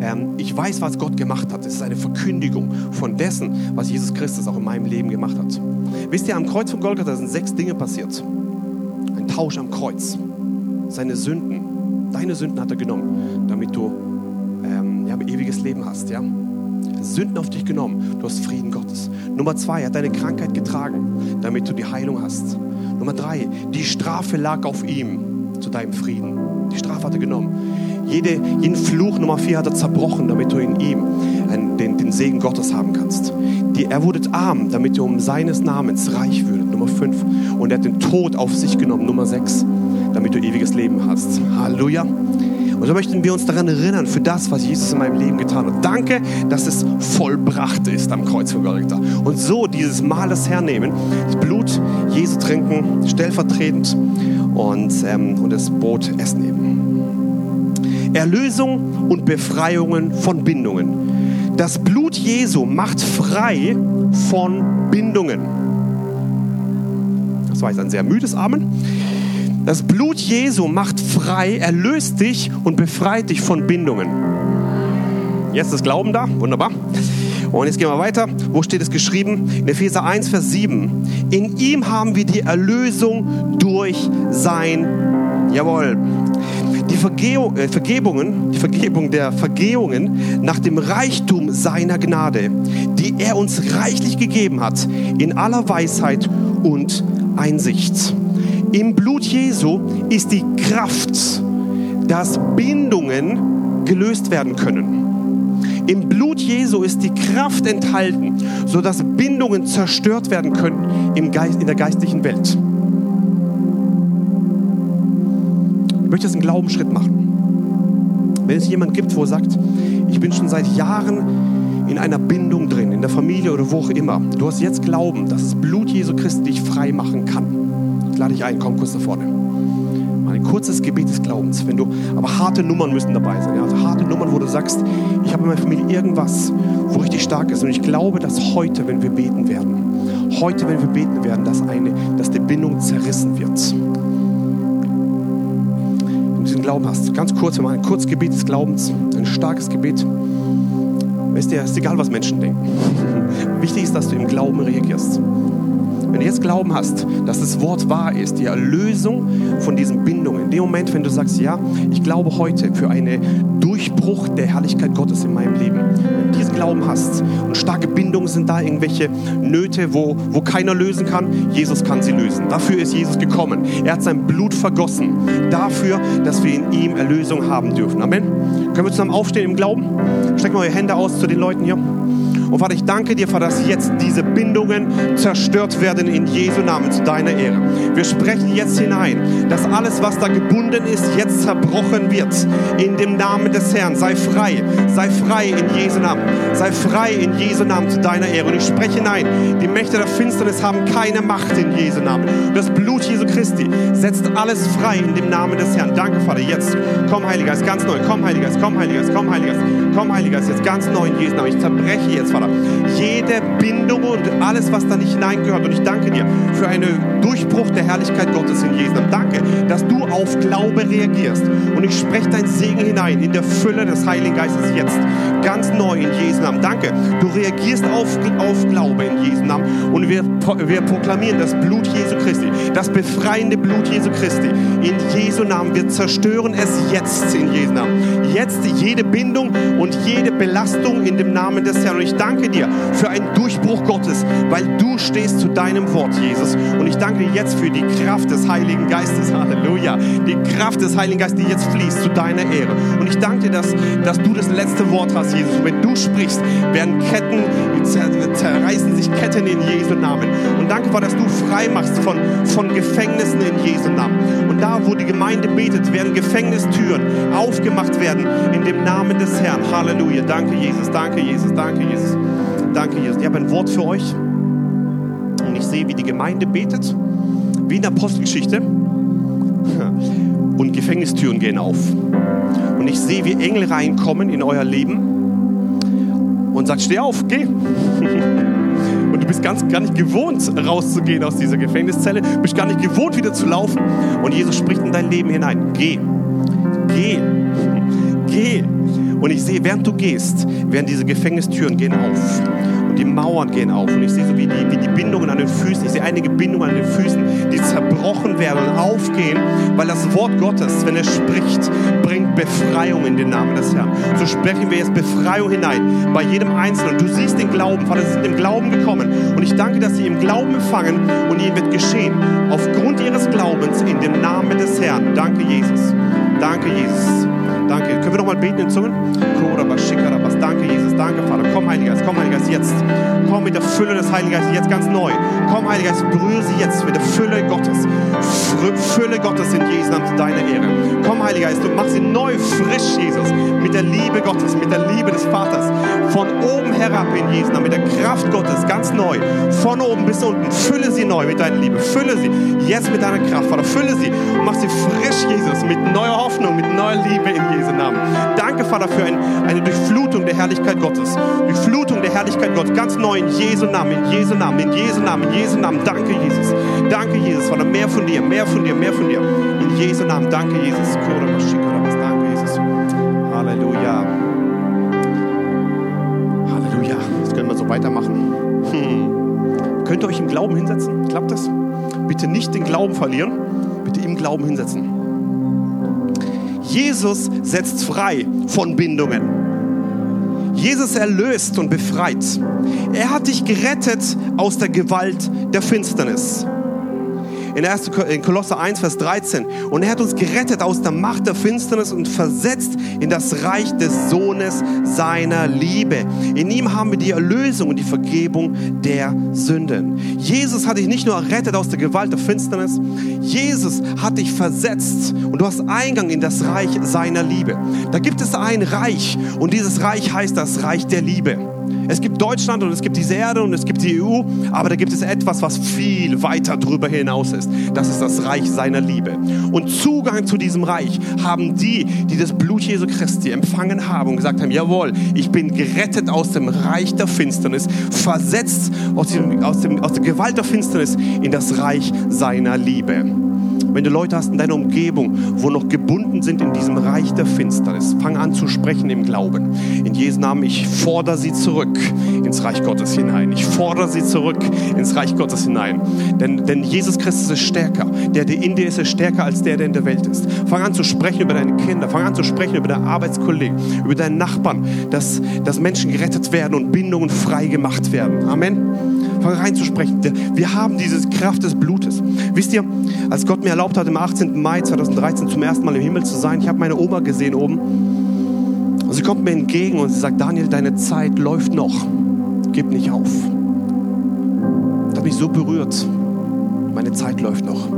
ähm, ich weiß, was Gott gemacht hat. Es ist eine Verkündigung von dessen, was Jesus Christus auch in meinem Leben gemacht hat. Wisst ihr, am Kreuz von Golgatha sind sechs Dinge passiert. Ein Tausch am Kreuz. Seine Sünden, deine Sünden hat er genommen, damit du ähm, ja, ewiges Leben hast. Ja? Sünden auf dich genommen, du hast Frieden Gottes. Nummer zwei, er hat deine Krankheit getragen, damit du die Heilung hast. Nummer drei, die Strafe lag auf ihm zu deinem Frieden. Die Strafe hat er genommen. Jede, jeden Fluch Nummer vier hat er zerbrochen, damit du in ihm den, den Segen Gottes haben kannst. Die, er wurde arm, damit du um seines Namens reich würdet. Nummer fünf. Und er hat den Tod auf sich genommen. Nummer sechs. Damit du ewiges Leben hast. Halleluja. Und so möchten wir uns daran erinnern, für das, was Jesus in meinem Leben getan hat. Danke, dass es vollbracht ist am Kreuz von Golgatha. Und so dieses Mahl des Herrn das Blut Jesu trinken, stellvertretend und, ähm, und das Brot essen eben. Erlösung und Befreiungen von Bindungen. Das Blut Jesu macht frei von Bindungen. Das war jetzt ein sehr müdes Amen. Das Blut Jesu macht frei, erlöst dich und befreit dich von Bindungen. Jetzt ist Glauben da, wunderbar. Und jetzt gehen wir weiter. Wo steht es geschrieben? In Epheser 1, Vers 7. In ihm haben wir die Erlösung durch sein, jawohl, die Vergehung, äh, Vergebungen, die Vergebung der Vergehungen nach dem Reichtum seiner Gnade, die er uns reichlich gegeben hat, in aller Weisheit und Einsicht. Im Blut Jesu ist die Kraft, dass Bindungen gelöst werden können. Im Blut Jesu ist die Kraft enthalten, sodass Bindungen zerstört werden können im Geist, in der geistlichen Welt. Ich möchte jetzt einen Glaubensschritt machen. Wenn es jemand gibt, wo er sagt, ich bin schon seit Jahren in einer Bindung drin, in der Familie oder wo auch immer. Du hast jetzt Glauben, dass das Blut Jesu Christi dich frei machen kann lade dich ein, komm kurz nach vorne. Kurzes Gebet des Glaubens. Wenn du, aber harte Nummern müssen dabei sein. Ja? Also harte Nummern, wo du sagst, ich habe in meiner Familie irgendwas, wo richtig stark ist. Und ich glaube, dass heute, wenn wir beten werden, heute, wenn wir beten werden, dass, eine, dass die Bindung zerrissen wird. Wenn du diesen Glauben hast, ganz kurz, mal ein kurzes Gebet des Glaubens, ein starkes Gebet. Weißt du, es ist egal, was Menschen denken. (laughs) Wichtig ist, dass du im Glauben reagierst. Wenn du jetzt Glauben hast, dass das Wort wahr ist, die Erlösung von diesen Bindungen, in dem Moment, wenn du sagst, ja, ich glaube heute für einen Durchbruch der Herrlichkeit Gottes in meinem Leben, wenn du diesen Glauben hast und starke Bindungen sind da, irgendwelche Nöte, wo, wo keiner lösen kann, Jesus kann sie lösen. Dafür ist Jesus gekommen. Er hat sein Blut vergossen. Dafür, dass wir in ihm Erlösung haben dürfen. Amen. Können wir zusammen aufstehen im Glauben? Strecken wir eure Hände aus zu den Leuten hier. Und Vater, ich danke dir, Vater, dass jetzt diese Bindungen zerstört werden in Jesu Namen zu deiner Ehre. Wir sprechen jetzt hinein, dass alles, was da gebunden ist, jetzt zerbrochen wird. In dem Namen des Herrn. Sei frei. Sei frei in Jesu Namen. Sei frei in Jesu Namen zu deiner Ehre. Und ich spreche hinein. Die Mächte der Finsternis haben keine Macht in Jesu Namen. Das Blut Jesu Christi setzt alles frei in dem Namen des Herrn. Danke, Vater. Jetzt. Komm, Heiliger Geist, ganz neu. Komm, Heiliger Geist. Komm, Heiliger Geist. Komm, Heiliger Geist. Komm, Heiliger Geist. Jetzt ganz neu in Jesu Namen. Ich zerbreche jetzt, Vater. Jede Bindung und alles, was da nicht hineingehört. Und ich danke dir für einen Durchbruch der Herrlichkeit Gottes in Jesu. Danke, dass du auf Glaube reagierst. Und ich spreche dein Segen hinein in der Fülle des Heiligen Geistes jetzt. Ganz neu in Jesu Namen. Danke, du reagierst auf, auf Glaube in Jesu Namen. Und wir, wir proklamieren das Blut Jesu Christi, das befreiende Blut Jesu Christi. In Jesu Namen. Wir zerstören es jetzt in Jesu Namen. Jetzt jede Bindung und jede Belastung in dem Namen des Herrn. Und ich danke dir für einen Durchbruch Gottes, weil du stehst zu deinem Wort, Jesus. Und ich danke dir jetzt für die Kraft des Heiligen Geistes. Halleluja. Die Kraft des Heiligen Geistes, die jetzt fließt zu deiner Ehre. Und ich danke dir, dass, dass du das letzte Wort hast, Jesus. Und wenn du sprichst, werden Ketten, zerreißen sich Ketten in Jesu Namen. Und danke, Vater, dass du frei machst von, von Gefängnissen in Jesu Namen. Und da, wo die Gemeinde betet, werden Gefängnistüren aufgemacht werden in dem Namen des Herrn. Halleluja. Danke, Jesus. Danke, Jesus. Danke, Jesus. Danke, Jesus. Ich habe ein Wort für euch. Und ich sehe, wie die Gemeinde betet, wie in der Apostelgeschichte. (laughs) Und Gefängnistüren gehen auf. Und ich sehe, wie Engel reinkommen in euer Leben sagt, steh auf, geh. (laughs) Und du bist ganz gar nicht gewohnt, rauszugehen aus dieser Gefängniszelle, bist gar nicht gewohnt, wieder zu laufen. Und Jesus spricht in dein Leben hinein. Geh. Geh. (laughs) Geh. Und ich sehe, während du gehst, werden diese Gefängnistüren gehen auf die Mauern gehen auf. Und ich sehe so wie die, wie die Bindungen an den Füßen. Ich sehe einige Bindungen an den Füßen, die zerbrochen werden und aufgehen, weil das Wort Gottes, wenn er spricht, bringt Befreiung in den Namen des Herrn. So sprechen wir jetzt Befreiung hinein bei jedem Einzelnen. Du siehst den Glauben, Vater, sie sind im Glauben gekommen. Und ich danke, dass sie im Glauben empfangen und ihnen wird geschehen. Aufgrund ihres Glaubens in dem Namen des Herrn. Danke, Jesus. Danke, Jesus. Danke. Können wir noch mal beten in Zungen? Danke, Jesus. Danke, Vater. Komm, Heiliger Geist. Komm, Heiliger Geist, jetzt. Komm mit der Fülle des Heiligen Geistes jetzt ganz neu. Komm, Heiliger Geist, berühre sie jetzt mit der Fülle Gottes. Fülle Gottes in Jesu Namen zu deiner Ehre. Komm, Heiliger Geist, du machst sie neu, frisch, Jesus. Mit der Liebe Gottes, mit der Liebe des Vaters. Von oben herab in Jesu Namen, mit der Kraft Gottes, ganz neu. Von oben bis unten. Fülle sie neu mit deiner Liebe. Fülle sie jetzt mit deiner Kraft, Vater. Fülle sie und mach sie frisch, Jesus, mit neuer Hoffnung, mit neuer Liebe in Jesu Namen. Danke, Vater, für ein, eine Durchflutung der Herrlichkeit Gottes. Durchflutung der Herrlichkeit Gottes. Ganz neu in Jesu Namen, in Jesu Namen, in Jesu Namen, in Jesu Namen. Danke, Jesus. Danke, Jesus. Vater, mehr von dir, mehr von dir, mehr von dir. In Jesu Namen. Danke, Jesus. Danke, Jesus. Halleluja. Halleluja. Das können wir so weitermachen. Hm. Könnt ihr euch im Glauben hinsetzen? Klappt das? Bitte nicht den Glauben verlieren. Bitte im Glauben hinsetzen. Jesus setzt frei von Bindungen. Jesus erlöst und befreit. Er hat dich gerettet aus der Gewalt der Finsternis in, 1, in Kolosser 1, Vers 13. Und er hat uns gerettet aus der Macht der Finsternis und versetzt in das Reich des Sohnes seiner Liebe. In ihm haben wir die Erlösung und die Vergebung der Sünden. Jesus hat dich nicht nur errettet aus der Gewalt der Finsternis, Jesus hat dich versetzt und du hast Eingang in das Reich seiner Liebe. Da gibt es ein Reich und dieses Reich heißt das Reich der Liebe. Es gibt Deutschland und es gibt diese Erde und es gibt die EU, aber da gibt es etwas, was viel weiter darüber hinaus ist. Das ist das Reich seiner Liebe. Und Zugang zu diesem Reich haben die, die das Blut Jesu Christi empfangen haben und gesagt haben, jawohl, ich bin gerettet aus dem Reich der Finsternis, versetzt aus, dem, aus, dem, aus der Gewalt der Finsternis in das Reich seiner Liebe. Wenn du Leute hast in deiner Umgebung, wo noch gebunden sind in diesem Reich der Finsternis, fang an zu sprechen im Glauben. In Jesu Namen, ich fordere sie zurück ins Reich Gottes hinein. Ich fordere sie zurück ins Reich Gottes hinein. Denn, denn Jesus Christus ist stärker. Der, der in dir ist, ist stärker als der, der in der Welt ist. Fang an zu sprechen über deine Kinder. Fang an zu sprechen über deine Arbeitskollegen, über deinen Nachbarn, dass, dass Menschen gerettet werden und Bindungen frei gemacht werden. Amen reinzusprechen. Wir haben diese Kraft des Blutes. Wisst ihr, als Gott mir erlaubt hat, am 18. Mai 2013 zum ersten Mal im Himmel zu sein, ich habe meine Oma gesehen oben. Und sie kommt mir entgegen und sie sagt, Daniel, deine Zeit läuft noch. Gib nicht auf. Das hat mich so berührt. Meine Zeit läuft noch.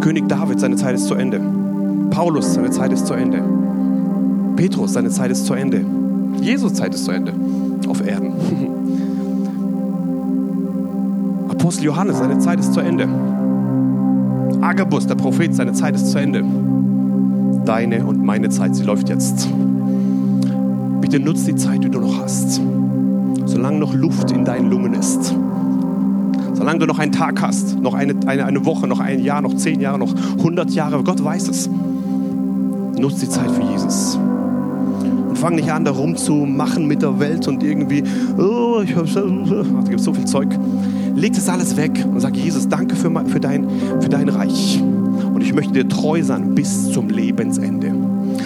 König David, seine Zeit ist zu Ende. Paulus, seine Zeit ist zu Ende. Petrus, seine Zeit ist zu Ende. Jesus Zeit ist zu Ende auf Erden. (laughs) Apostel Johannes, seine Zeit ist zu Ende. Agabus, der Prophet, seine Zeit ist zu Ende. Deine und meine Zeit, sie läuft jetzt. Bitte nutz die Zeit, die du noch hast. Solange noch Luft in deinen Lungen ist. Solange du noch einen Tag hast, noch eine, eine, eine Woche, noch ein Jahr, noch zehn Jahre, noch hundert Jahre, Gott weiß es. Nutz die Zeit für Jesus. Und fang nicht an, da rumzumachen mit der Welt und irgendwie, oh, ich hab, da gibt so viel Zeug leg das alles weg und sag, Jesus, danke für, für, dein, für dein Reich. Und ich möchte dir treu sein bis zum Lebensende.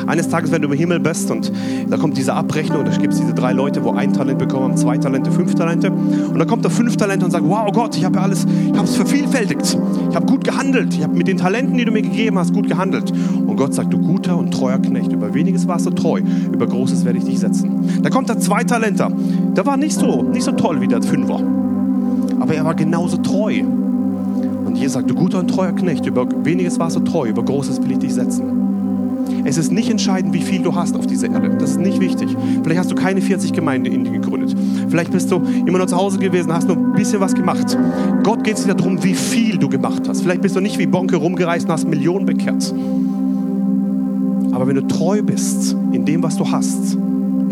Eines Tages, wenn du im Himmel bist und da kommt diese Abrechnung, da gibt es diese drei Leute, wo ein Talent bekommen haben, zwei Talente, fünf Talente. Und dann kommt der fünf Talente und sagt, wow Gott, ich habe alles, ich habe es vervielfältigt. Ich habe gut gehandelt. Ich habe mit den Talenten, die du mir gegeben hast, gut gehandelt. Und Gott sagt, du guter und treuer Knecht, über weniges warst du treu, über Großes werde ich dich setzen. Da kommt der zwei Talenter. Der war nicht so, nicht so toll wie der Fünfer aber er war genauso treu. Und Jesus sagt, du guter und treuer Knecht, über weniges warst du treu, über Großes will ich dich setzen. Es ist nicht entscheidend, wie viel du hast auf dieser Erde. Das ist nicht wichtig. Vielleicht hast du keine 40 Gemeinden in dir gegründet. Vielleicht bist du immer nur zu Hause gewesen, hast nur ein bisschen was gemacht. Gott geht es nicht darum, wie viel du gemacht hast. Vielleicht bist du nicht wie Bonke rumgereist und hast Millionen bekehrt. Aber wenn du treu bist in dem, was du hast,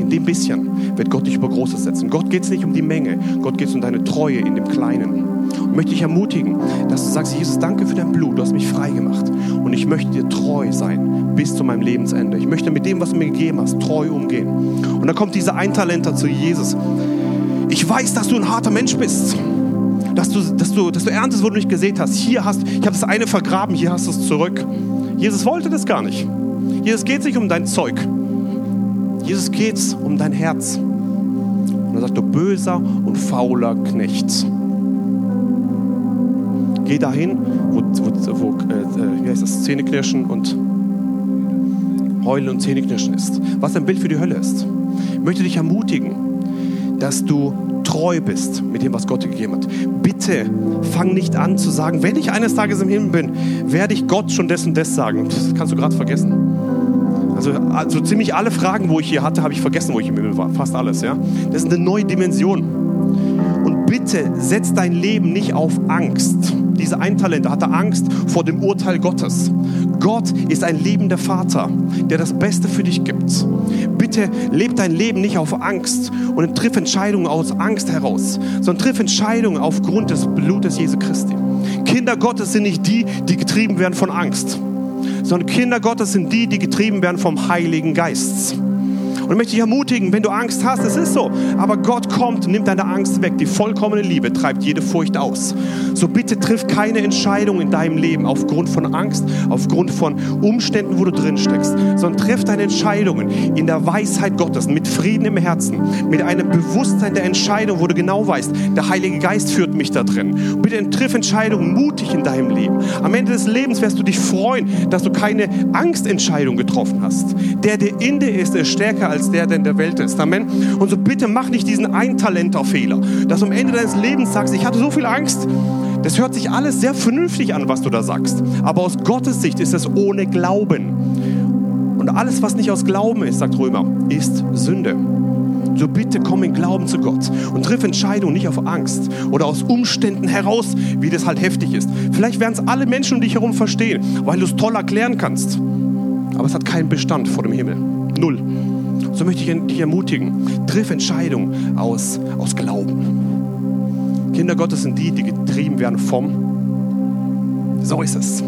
in dem bisschen wird Gott dich über Großes setzen. Gott geht es nicht um die Menge, Gott geht es um deine Treue in dem Kleinen. Und möchte dich ermutigen, dass du sagst, Jesus, danke für dein Blut, du hast mich frei gemacht. Und ich möchte dir treu sein bis zu meinem Lebensende. Ich möchte mit dem, was du mir gegeben hast, treu umgehen. Und dann kommt dieser Eintalenter zu Jesus Ich weiß, dass du ein harter Mensch bist. Dass du, dass du, dass du erntest, wo du nicht gesät hast. Hier hast, ich habe das eine vergraben, hier hast du es zurück. Jesus wollte das gar nicht. Jesus geht nicht um dein Zeug. Jesus geht um dein Herz. Und er sagt, du böser und fauler Knecht. Geh dahin, wo, wo, wo äh, wie heißt das, Zähneknirschen und Heulen und Zähneknirschen ist. Was ein Bild für die Hölle ist. Ich möchte dich ermutigen, dass du treu bist mit dem, was Gott dir gegeben hat. Bitte fang nicht an zu sagen, wenn ich eines Tages im Himmel bin, werde ich Gott schon das und das sagen. Das kannst du gerade vergessen. Also, also ziemlich alle Fragen, wo ich hier hatte, habe ich vergessen, wo ich im Himmel war. Fast alles, ja. Das ist eine neue Dimension. Und bitte setz dein Leben nicht auf Angst. Diese Eintalente hatte Angst vor dem Urteil Gottes. Gott ist ein liebender Vater, der das Beste für dich gibt. Bitte leb dein Leben nicht auf Angst und triff Entscheidungen aus Angst heraus, sondern triff Entscheidungen aufgrund des Blutes Jesu Christi. Kinder Gottes sind nicht die, die getrieben werden von Angst, sondern Kinder Gottes sind die, die getrieben werden vom Heiligen Geist. Und ich möchte dich ermutigen, wenn du Angst hast, es ist so. Aber Gott kommt, nimmt deine Angst weg. Die vollkommene Liebe treibt jede Furcht aus. So bitte triff keine Entscheidung in deinem Leben aufgrund von Angst, aufgrund von Umständen, wo du drin steckst, sondern triff deine Entscheidungen in der Weisheit Gottes, mit Frieden im Herzen, mit einem Bewusstsein der Entscheidung, wo du genau weißt, der Heilige Geist führt mich da drin. Bitte triff Entscheidungen mutig in deinem Leben. Am Ende des Lebens wirst du dich freuen, dass du keine Angstentscheidung getroffen hast. Der, der in dir ist, ist stärker als der, der in der Welt ist. Amen. Und so bitte mach nicht diesen Eintalenter-Fehler, dass du am Ende deines Lebens sagst, ich hatte so viel Angst. Das hört sich alles sehr vernünftig an, was du da sagst. Aber aus Gottes Sicht ist es ohne Glauben. Und alles, was nicht aus Glauben ist, sagt Römer, ist Sünde. So bitte komm in Glauben zu Gott und triff Entscheidungen nicht auf Angst oder aus Umständen heraus, wie das halt heftig ist. Vielleicht werden es alle Menschen um dich herum verstehen, weil du es toll erklären kannst. Aber es hat keinen Bestand vor dem Himmel. Null. So möchte ich dich ermutigen. Triff Entscheidungen aus, aus Glauben. Kinder Gottes sind die, die getrieben werden vom. So ist es.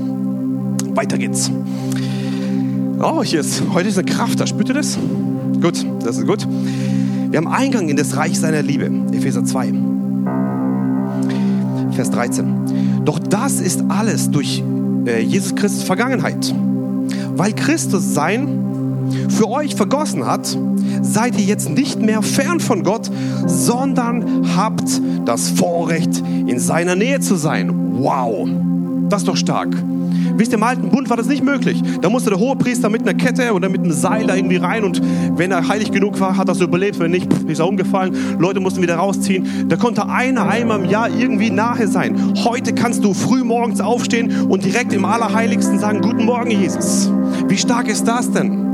Weiter geht's. Oh, hier ist, heute ist eine Kraft da. Spürt ihr das? Gut, das ist gut. Wir haben Eingang in das Reich seiner Liebe. Epheser 2. Vers 13. Doch das ist alles durch äh, Jesus Christus Vergangenheit. Weil Christus sein für euch vergossen hat, seid ihr jetzt nicht mehr fern von Gott, sondern habt das Vorrecht, in seiner Nähe zu sein. Wow, das ist doch stark. Wisst ihr, im alten Bund war das nicht möglich. Da musste der Hohepriester mit einer Kette oder mit einem Seil da irgendwie rein und wenn er heilig genug war, hat er es überlebt. Wenn nicht, ist er umgefallen. Leute mussten wieder rausziehen. Da konnte einer einmal im Jahr irgendwie nahe sein. Heute kannst du früh morgens aufstehen und direkt im Allerheiligsten sagen, guten Morgen, Jesus. Wie stark ist das denn?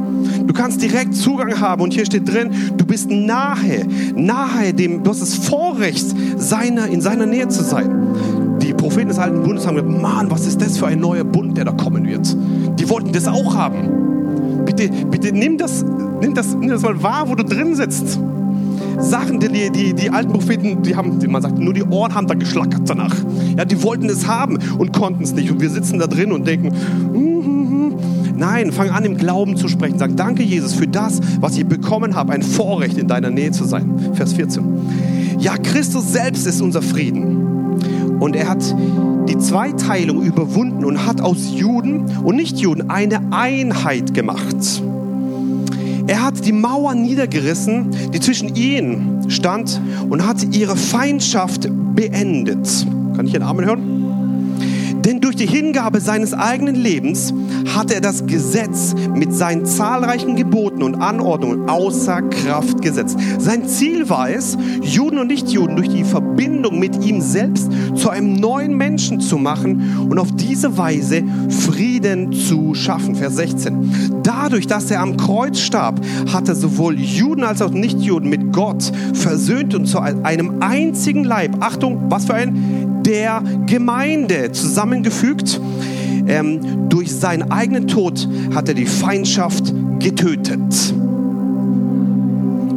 Du kannst direkt Zugang haben und hier steht drin, du bist nahe, nahe dem, du hast das Vorrecht, seiner, in seiner Nähe zu sein. Die Propheten des Alten Bundes haben gesagt, Mann, was ist das für ein neuer Bund, der da kommen wird? Die wollten das auch haben. Bitte, bitte nimm das, nimm das, nimm das mal wahr, wo du drin sitzt. Sachen, die, die, die alten Propheten, die haben, man sagt, nur die Ohren haben da geschlackert danach. Ja, die wollten es haben und konnten es nicht. Und wir sitzen da drin und denken, mm, Nein, fang an im Glauben zu sprechen. Sag, danke Jesus für das, was ich bekommen habe, ein Vorrecht in deiner Nähe zu sein. Vers 14. Ja, Christus selbst ist unser Frieden. Und er hat die Zweiteilung überwunden und hat aus Juden und Nichtjuden eine Einheit gemacht. Er hat die Mauer niedergerissen, die zwischen ihnen stand und hat ihre Feindschaft beendet. Kann ich einen Amen hören? Durch die Hingabe seines eigenen Lebens hat er das Gesetz mit seinen zahlreichen Geboten und Anordnungen außer Kraft gesetzt. Sein Ziel war es, Juden und Nichtjuden durch die Verbindung mit ihm selbst zu einem neuen Menschen zu machen und auf diese Weise Frieden zu schaffen. Vers 16. Dadurch, dass er am Kreuz starb, hat er sowohl Juden als auch Nichtjuden mit Gott versöhnt und zu einem einzigen Leib, Achtung, was für ein der Gemeinde zusammengefügt. Ähm, durch seinen eigenen Tod hat er die Feindschaft getötet.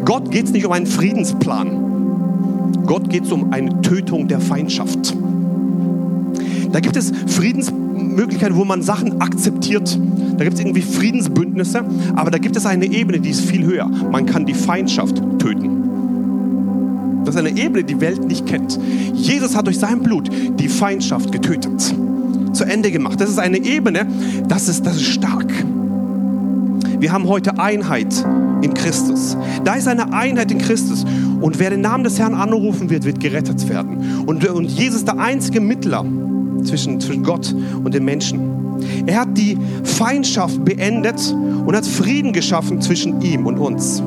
Gott geht es nicht um einen Friedensplan. Gott geht es um eine Tötung der Feindschaft. Da gibt es Friedensmöglichkeiten, wo man Sachen akzeptiert. Da gibt es irgendwie Friedensbündnisse, aber da gibt es eine Ebene, die ist viel höher. Man kann die Feindschaft töten. Das ist eine Ebene, die Welt nicht kennt. Jesus hat durch sein Blut die Feindschaft getötet. Zu Ende gemacht. Das ist eine Ebene, das ist, das ist stark. Wir haben heute Einheit in Christus. Da ist eine Einheit in Christus. Und wer den Namen des Herrn anrufen wird, wird gerettet werden. Und, und Jesus ist der einzige Mittler zwischen, zwischen Gott und den Menschen. Er hat die Feindschaft beendet und hat Frieden geschaffen zwischen ihm und uns.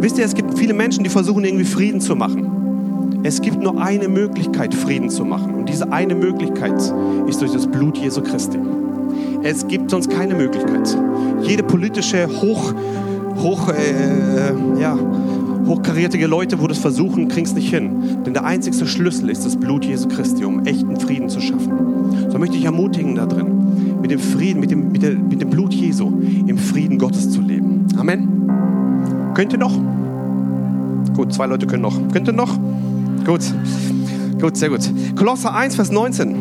Wisst ihr, es gibt viele Menschen, die versuchen irgendwie Frieden zu machen. Es gibt nur eine Möglichkeit, Frieden zu machen. Und diese eine Möglichkeit ist durch das Blut Jesu Christi. Es gibt sonst keine Möglichkeit. Jede politische hoch, hoch, äh, ja, hochkarätige Leute, wo das versuchen, kriegen es nicht hin. Denn der einzigste Schlüssel ist das Blut Jesu Christi, um echten Frieden zu schaffen. So möchte ich ermutigen da drin, mit dem Frieden, mit dem, mit, der, mit dem Blut Jesu im Frieden Gottes zu leben. Amen. Könnt ihr noch? Gut, zwei Leute können noch. Könnt ihr noch? Gut. Gut, sehr gut. Kolosser 1, Vers 19.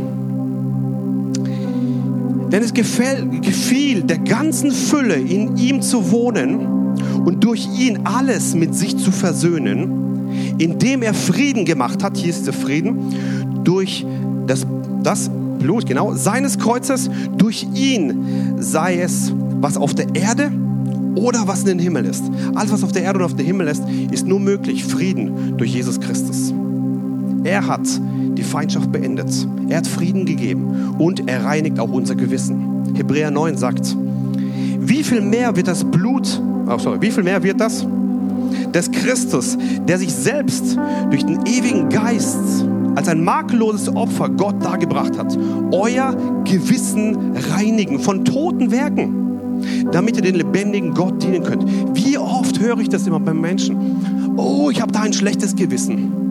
Denn es gefäll, gefiel der ganzen Fülle in ihm zu wohnen und durch ihn alles mit sich zu versöhnen, indem er Frieden gemacht hat, hier ist der Frieden, durch das, das Blut, genau, seines Kreuzes, durch ihn sei es, was auf der Erde oder was in den Himmel ist. Alles, was auf der Erde und auf dem Himmel ist, ist nur möglich. Frieden durch Jesus Christus. Er hat die Feindschaft beendet. Er hat Frieden gegeben und er reinigt auch unser Gewissen. Hebräer 9 sagt, wie viel mehr wird das Blut, oh sorry, wie viel mehr wird das des Christus, der sich selbst durch den ewigen Geist als ein makelloses Opfer Gott dargebracht hat, euer Gewissen reinigen von toten Werken damit ihr den lebendigen Gott dienen könnt. Wie oft höre ich das immer beim Menschen? Oh, ich habe da ein schlechtes Gewissen.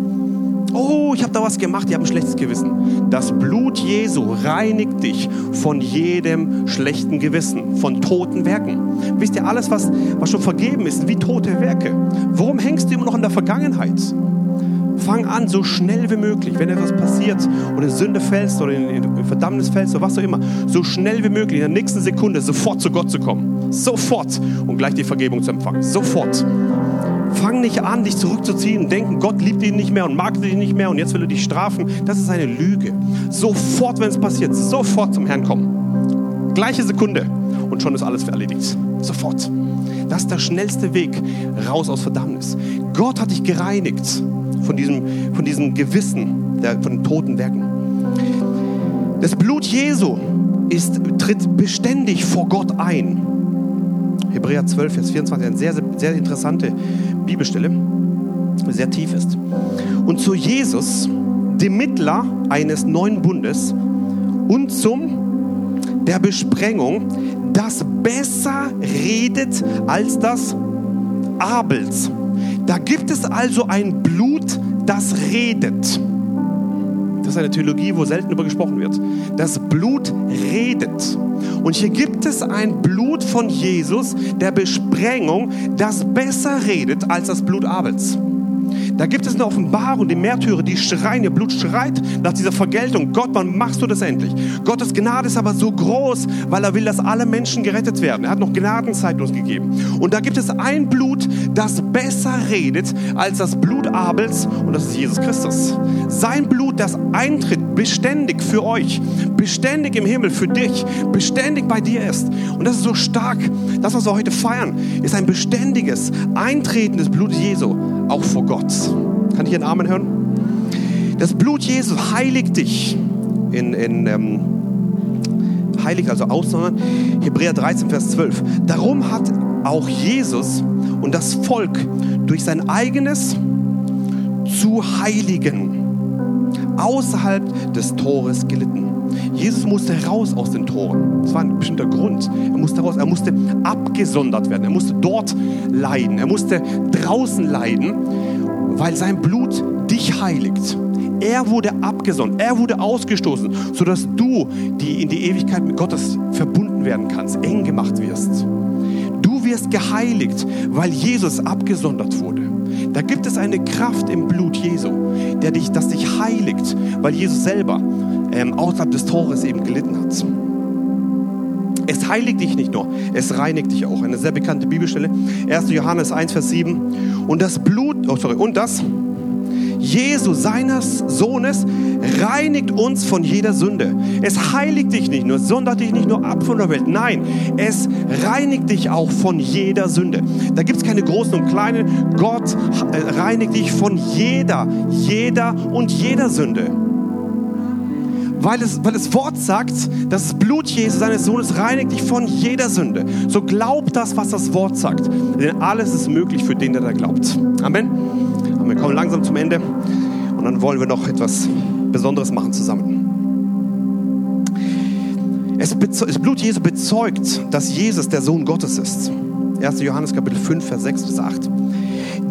Oh, ich habe da was gemacht, ich habe ein schlechtes Gewissen. Das Blut Jesu reinigt dich von jedem schlechten Gewissen, von toten Werken. Wisst ihr, alles, was, was schon vergeben ist, wie tote Werke. Warum hängst du immer noch in der Vergangenheit? Fang an, so schnell wie möglich, wenn etwas passiert oder in Sünde fällst oder in Verdammnis fällst oder was auch immer, so schnell wie möglich, in der nächsten Sekunde sofort zu Gott zu kommen. Sofort und gleich die Vergebung zu empfangen. Sofort. Fang nicht an, dich zurückzuziehen und denken, Gott liebt dich nicht mehr und mag dich nicht mehr und jetzt will er dich strafen. Das ist eine Lüge. Sofort, wenn es passiert, sofort zum Herrn kommen. Gleiche Sekunde und schon ist alles erledigt. Sofort. Das ist der schnellste Weg raus aus Verdammnis. Gott hat dich gereinigt von diesem, von diesem Gewissen, der, von toten Werken. Das Blut Jesu ist, tritt beständig vor Gott ein. Hebräer 12, Vers 24, eine sehr, sehr interessante Bibelstelle, sehr tief ist. Und zu Jesus, dem Mittler eines neuen Bundes und zum der Besprengung, das besser redet als das Abels. Da gibt es also ein Blut, das redet. Das ist eine Theologie, wo selten über gesprochen wird. Das Blut redet. Und hier gibt es ein Blut von Jesus, der Besprengung, das besser redet als das Blut Abels. Da gibt es eine Offenbarung, die Märtyrer, die schreien, ihr Blut schreit nach dieser Vergeltung. Gott, wann machst du das endlich? Gottes Gnade ist aber so groß, weil er will, dass alle Menschen gerettet werden. Er hat noch Gnadenzeit uns gegeben. Und da gibt es ein Blut, das besser redet als das Blut Abels und das ist Jesus Christus. Sein Blut, das eintritt beständig für euch, beständig im Himmel für dich, beständig bei dir ist. Und das ist so stark. Das, was wir heute feiern, ist ein beständiges Eintreten des Blutes Jesu auch vor Gott. Kann ich einen Amen hören? Das Blut Jesu heiligt dich. In, in ähm, heiligt also aussondern. Hebräer 13, Vers 12. Darum hat auch Jesus und das Volk durch sein eigenes zu heiligen außerhalb des Tores gelitten. Jesus musste raus aus den Toren. Das war ein bestimmter Grund. Er musste raus, er musste abgesondert werden. Er musste dort leiden. Er musste draußen leiden, weil sein Blut dich heiligt. Er wurde abgesondert, er wurde ausgestoßen, sodass du die in die Ewigkeit mit Gottes verbunden werden kannst, eng gemacht wirst. Du wirst geheiligt, weil Jesus abgesondert wurde. Da gibt es eine Kraft im Blut Jesu, der dich, das dich heiligt, weil Jesus selber ähm, außerhalb des Tores eben gelitten hat. Es heiligt dich nicht nur, es reinigt dich auch. Eine sehr bekannte Bibelstelle, 1. Johannes 1, Vers 7. Und das Blut, oh sorry, und das Jesu, seines Sohnes, reinigt uns von jeder Sünde. Es heiligt dich nicht nur, sondert dich nicht nur ab von der Welt. Nein, es reinigt dich auch von jeder Sünde. Da gibt es keine großen und kleinen. Gott äh, reinigt dich von jeder, jeder und jeder Sünde weil es, weil das Wort sagt, das Blut Jesu, seines Sohnes, reinigt dich von jeder Sünde. So glaub das, was das Wort sagt. Denn alles ist möglich für den, der da glaubt. Amen. Und wir kommen langsam zum Ende. Und dann wollen wir noch etwas Besonderes machen zusammen. Es, das Blut Jesu bezeugt, dass Jesus der Sohn Gottes ist. 1. Johannes Kapitel 5, Vers 6 bis 8.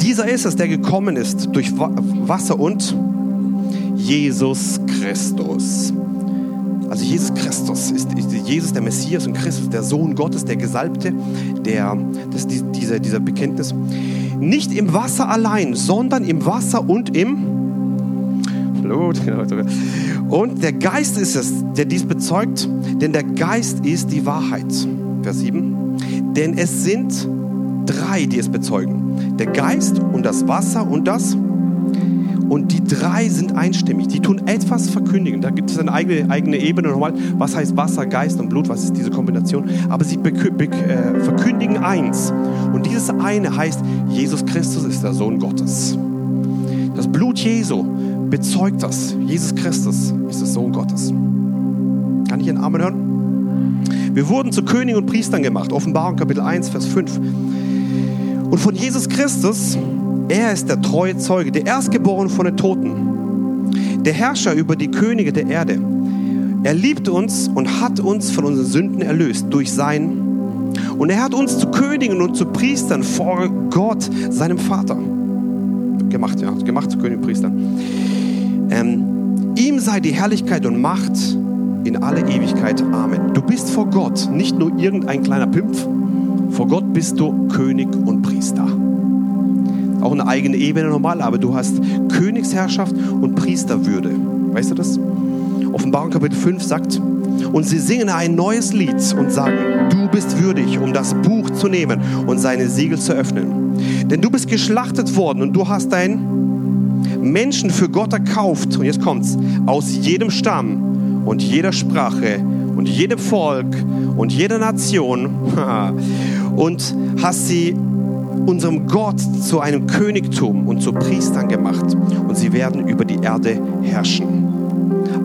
Dieser ist es, der gekommen ist durch Wasser und Jesus Christus. Also Jesus Christus ist, Jesus der Messias und Christus der Sohn Gottes, der Gesalbte, der, das, dieser, dieser Bekenntnis. Nicht im Wasser allein, sondern im Wasser und im Blut. (laughs) Und der Geist ist es, der dies bezeugt, denn der Geist ist die Wahrheit. Vers 7. Denn es sind drei, die es bezeugen. Der Geist und das Wasser und das und die drei sind einstimmig. Die tun etwas verkündigen. Da gibt es eine eigene, eigene Ebene nochmal. Was heißt Wasser, Geist und Blut? Was ist diese Kombination? Aber sie äh, verkündigen eins. Und dieses eine heißt, Jesus Christus ist der Sohn Gottes. Das Blut Jesu bezeugt das. Jesus Christus ist der Sohn Gottes. Kann ich einen Amen hören? Wir wurden zu Königen und Priestern gemacht. Offenbarung Kapitel 1, Vers 5. Und von Jesus Christus er ist der treue Zeuge, der Erstgeborene von den Toten, der Herrscher über die Könige der Erde. Er liebt uns und hat uns von unseren Sünden erlöst durch sein. Und er hat uns zu Königen und zu Priestern vor Gott, seinem Vater, gemacht, ja, gemacht zu Königen und Priestern. Ähm, ihm sei die Herrlichkeit und Macht in alle Ewigkeit. Amen. Du bist vor Gott nicht nur irgendein kleiner Pimpf, vor Gott bist du König und Priester auch eine eigene Ebene normal, aber du hast Königsherrschaft und Priesterwürde. Weißt du das? Offenbarung Kapitel 5 sagt, und sie singen ein neues Lied und sagen, du bist würdig, um das Buch zu nehmen und seine Siegel zu öffnen. Denn du bist geschlachtet worden und du hast dein Menschen für Gott erkauft. Und jetzt kommt's, aus jedem Stamm und jeder Sprache und jedem Volk und jeder Nation (laughs) und hast sie unserem Gott zu einem Königtum und zu Priestern gemacht und sie werden über die Erde herrschen.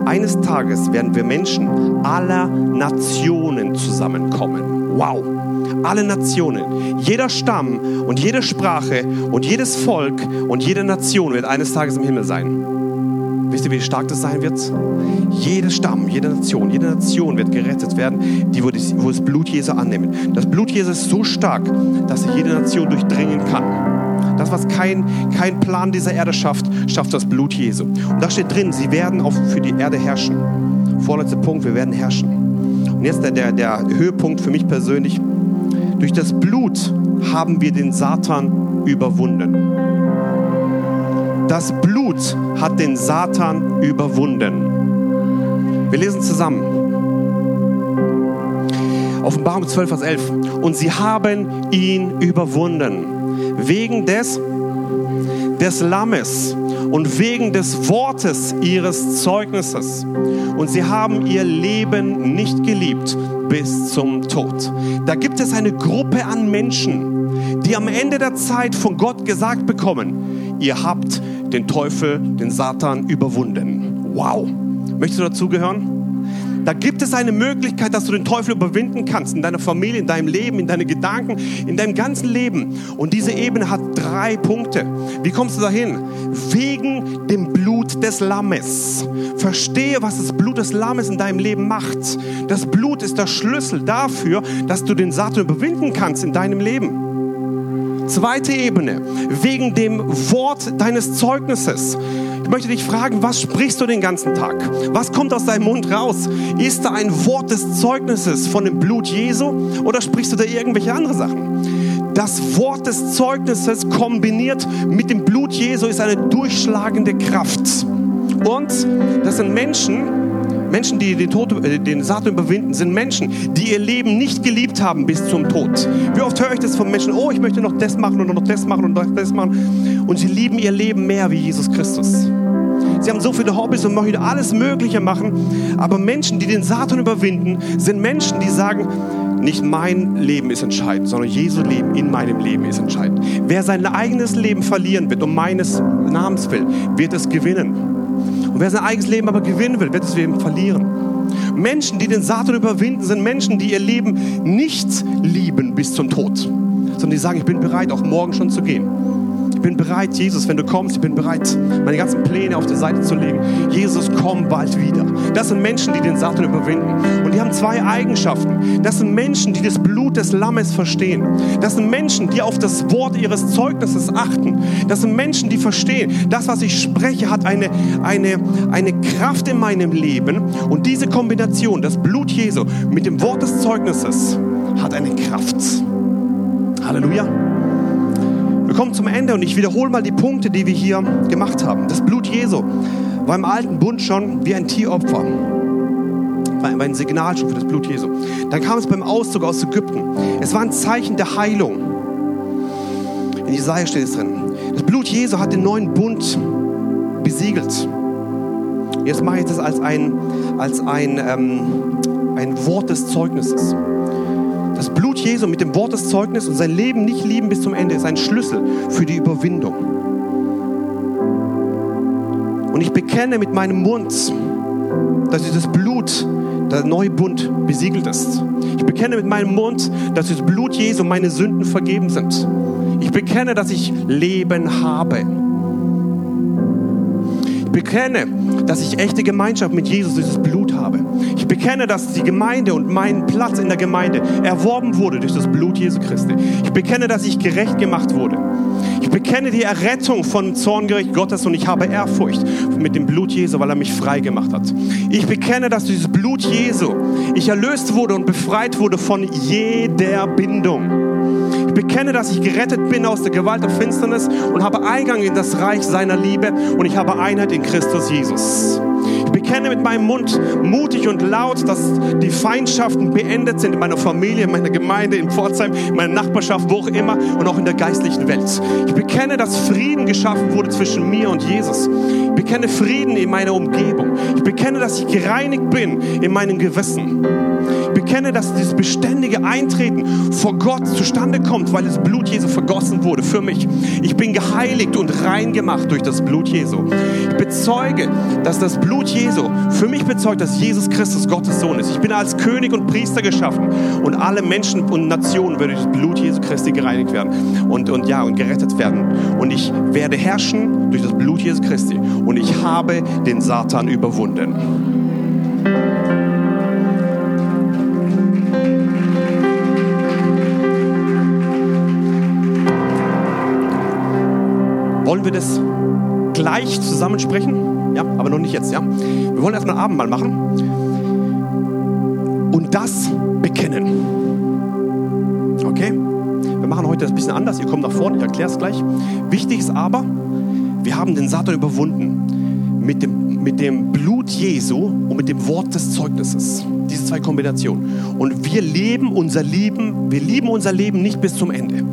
Eines Tages werden wir Menschen aller Nationen zusammenkommen. Wow! Alle Nationen, jeder Stamm und jede Sprache und jedes Volk und jede Nation wird eines Tages im Himmel sein. Wisst ihr, wie stark das sein wird? Jeder Stamm, jede Nation, jede Nation wird gerettet werden, die wo das, wo das Blut Jesu annehmen. Das Blut Jesu ist so stark, dass er jede Nation durchdringen kann. Das, was kein, kein Plan dieser Erde schafft, schafft das Blut Jesu. Und da steht drin, sie werden auch für die Erde herrschen. Vorletzter Punkt, wir werden herrschen. Und jetzt der, der, der Höhepunkt für mich persönlich. Durch das Blut haben wir den Satan überwunden. Das Blut hat den Satan überwunden. Wir lesen zusammen. Offenbarung 12, Vers 11. Und sie haben ihn überwunden. Wegen des, des Lammes und wegen des Wortes ihres Zeugnisses. Und sie haben ihr Leben nicht geliebt bis zum Tod. Da gibt es eine Gruppe an Menschen, die am Ende der Zeit von Gott gesagt bekommen, ihr habt den Teufel, den Satan überwunden. Wow. Möchtest du dazugehören? Da gibt es eine Möglichkeit, dass du den Teufel überwinden kannst in deiner Familie, in deinem Leben, in deinen Gedanken, in deinem ganzen Leben. Und diese Ebene hat drei Punkte. Wie kommst du dahin? Wegen dem Blut des Lammes. Verstehe, was das Blut des Lammes in deinem Leben macht. Das Blut ist der Schlüssel dafür, dass du den Satan überwinden kannst in deinem Leben. Zweite Ebene, wegen dem Wort deines Zeugnisses. Ich möchte dich fragen, was sprichst du den ganzen Tag? Was kommt aus deinem Mund raus? Ist da ein Wort des Zeugnisses von dem Blut Jesu oder sprichst du da irgendwelche andere Sachen? Das Wort des Zeugnisses kombiniert mit dem Blut Jesu ist eine durchschlagende Kraft. Und das sind Menschen, Menschen, die den, Tod, äh, den Satan überwinden, sind Menschen, die ihr Leben nicht geliebt haben bis zum Tod. Wie oft höre ich das von Menschen, oh, ich möchte noch das machen und noch das machen und noch das machen. Und sie lieben ihr Leben mehr wie Jesus Christus. Sie haben so viele Hobbys und möchten alles Mögliche machen. Aber Menschen, die den Satan überwinden, sind Menschen, die sagen, nicht mein Leben ist entscheidend, sondern Jesu Leben in meinem Leben ist entscheidend. Wer sein eigenes Leben verlieren wird, um meines Namens willen, wird es gewinnen. Und wer sein eigenes Leben aber gewinnen will, wird es eben verlieren. Menschen, die den Satan überwinden, sind Menschen, die ihr Leben nicht lieben bis zum Tod, sondern die sagen, ich bin bereit, auch morgen schon zu gehen bin bereit, Jesus, wenn du kommst, ich bin bereit, meine ganzen Pläne auf die Seite zu legen. Jesus, komm bald wieder. Das sind Menschen, die den Satan überwinden. Und die haben zwei Eigenschaften. Das sind Menschen, die das Blut des Lammes verstehen. Das sind Menschen, die auf das Wort ihres Zeugnisses achten. Das sind Menschen, die verstehen, das, was ich spreche, hat eine, eine, eine Kraft in meinem Leben. Und diese Kombination, das Blut Jesu mit dem Wort des Zeugnisses, hat eine Kraft. Halleluja. Wir kommen zum Ende und ich wiederhole mal die Punkte, die wir hier gemacht haben. Das Blut Jesu war im alten Bund schon wie ein Tieropfer. War ein Signal schon für das Blut Jesu. Dann kam es beim Auszug aus Ägypten. Es war ein Zeichen der Heilung. In Jesaja steht es drin. Das Blut Jesu hat den neuen Bund besiegelt. Jetzt mache ich das als ein, als ein, ähm, ein Wort des Zeugnisses. Das Blut Jesu mit dem Wort des Zeugnisses und sein Leben nicht lieben bis zum Ende ist ein Schlüssel für die Überwindung. Und ich bekenne mit meinem Mund, dass dieses Blut, der neue Bund, besiegelt ist. Ich bekenne mit meinem Mund, dass das Blut Jesu meine Sünden vergeben sind. Ich bekenne, dass ich Leben habe. Ich bekenne, dass ich echte Gemeinschaft mit Jesus das Blut habe. Ich bekenne, dass die Gemeinde und mein Platz in der Gemeinde erworben wurde durch das Blut Jesu Christi. Ich bekenne, dass ich gerecht gemacht wurde. Ich bekenne die Errettung vom Zorngericht Gottes und ich habe Ehrfurcht mit dem Blut Jesu, weil er mich frei gemacht hat. Ich bekenne, dass durch das Blut Jesu ich erlöst wurde und befreit wurde von jeder Bindung. Ich bekenne, dass ich gerettet bin aus der Gewalt der Finsternis und habe Eingang in das Reich seiner Liebe und ich habe Einheit in Christus Jesus. Ich bekenne mit meinem Mund mutig und laut, dass die Feindschaften beendet sind in meiner Familie, in meiner Gemeinde, in Pforzheim, in meiner Nachbarschaft, wo auch immer und auch in der geistlichen Welt. Ich bekenne, dass Frieden geschaffen wurde zwischen mir und Jesus. Ich bekenne Frieden in meiner Umgebung. Ich bekenne, dass ich gereinigt bin in meinem Gewissen. Ich bekenne, dass dieses beständige Eintreten vor Gott zustande kommt, weil das Blut Jesu vergossen wurde für mich. Ich bin geheiligt und rein gemacht durch das Blut Jesu. Ich bezeuge, dass das Blut Jesu für mich bezeugt, dass Jesus Christus Gottes Sohn ist. Ich bin als König und Priester geschaffen und alle Menschen und Nationen werden durch das Blut Jesu Christi gereinigt werden und, und ja und gerettet werden. Und ich werde herrschen durch das Blut Jesu Christi und ich habe den Satan überwunden. Wollen wir das gleich zusammensprechen? Ja, aber noch nicht jetzt, ja? Wir wollen erstmal Abendmahl machen und das bekennen. Okay? Wir machen heute das ein bisschen anders. Ihr kommt nach vorne, ich erkläre es gleich. Wichtig ist aber, wir haben den Satan überwunden mit dem, mit dem Blut Jesu und mit dem Wort des Zeugnisses. Diese zwei Kombinationen. Und wir leben unser Leben, wir lieben unser Leben nicht bis zum Ende.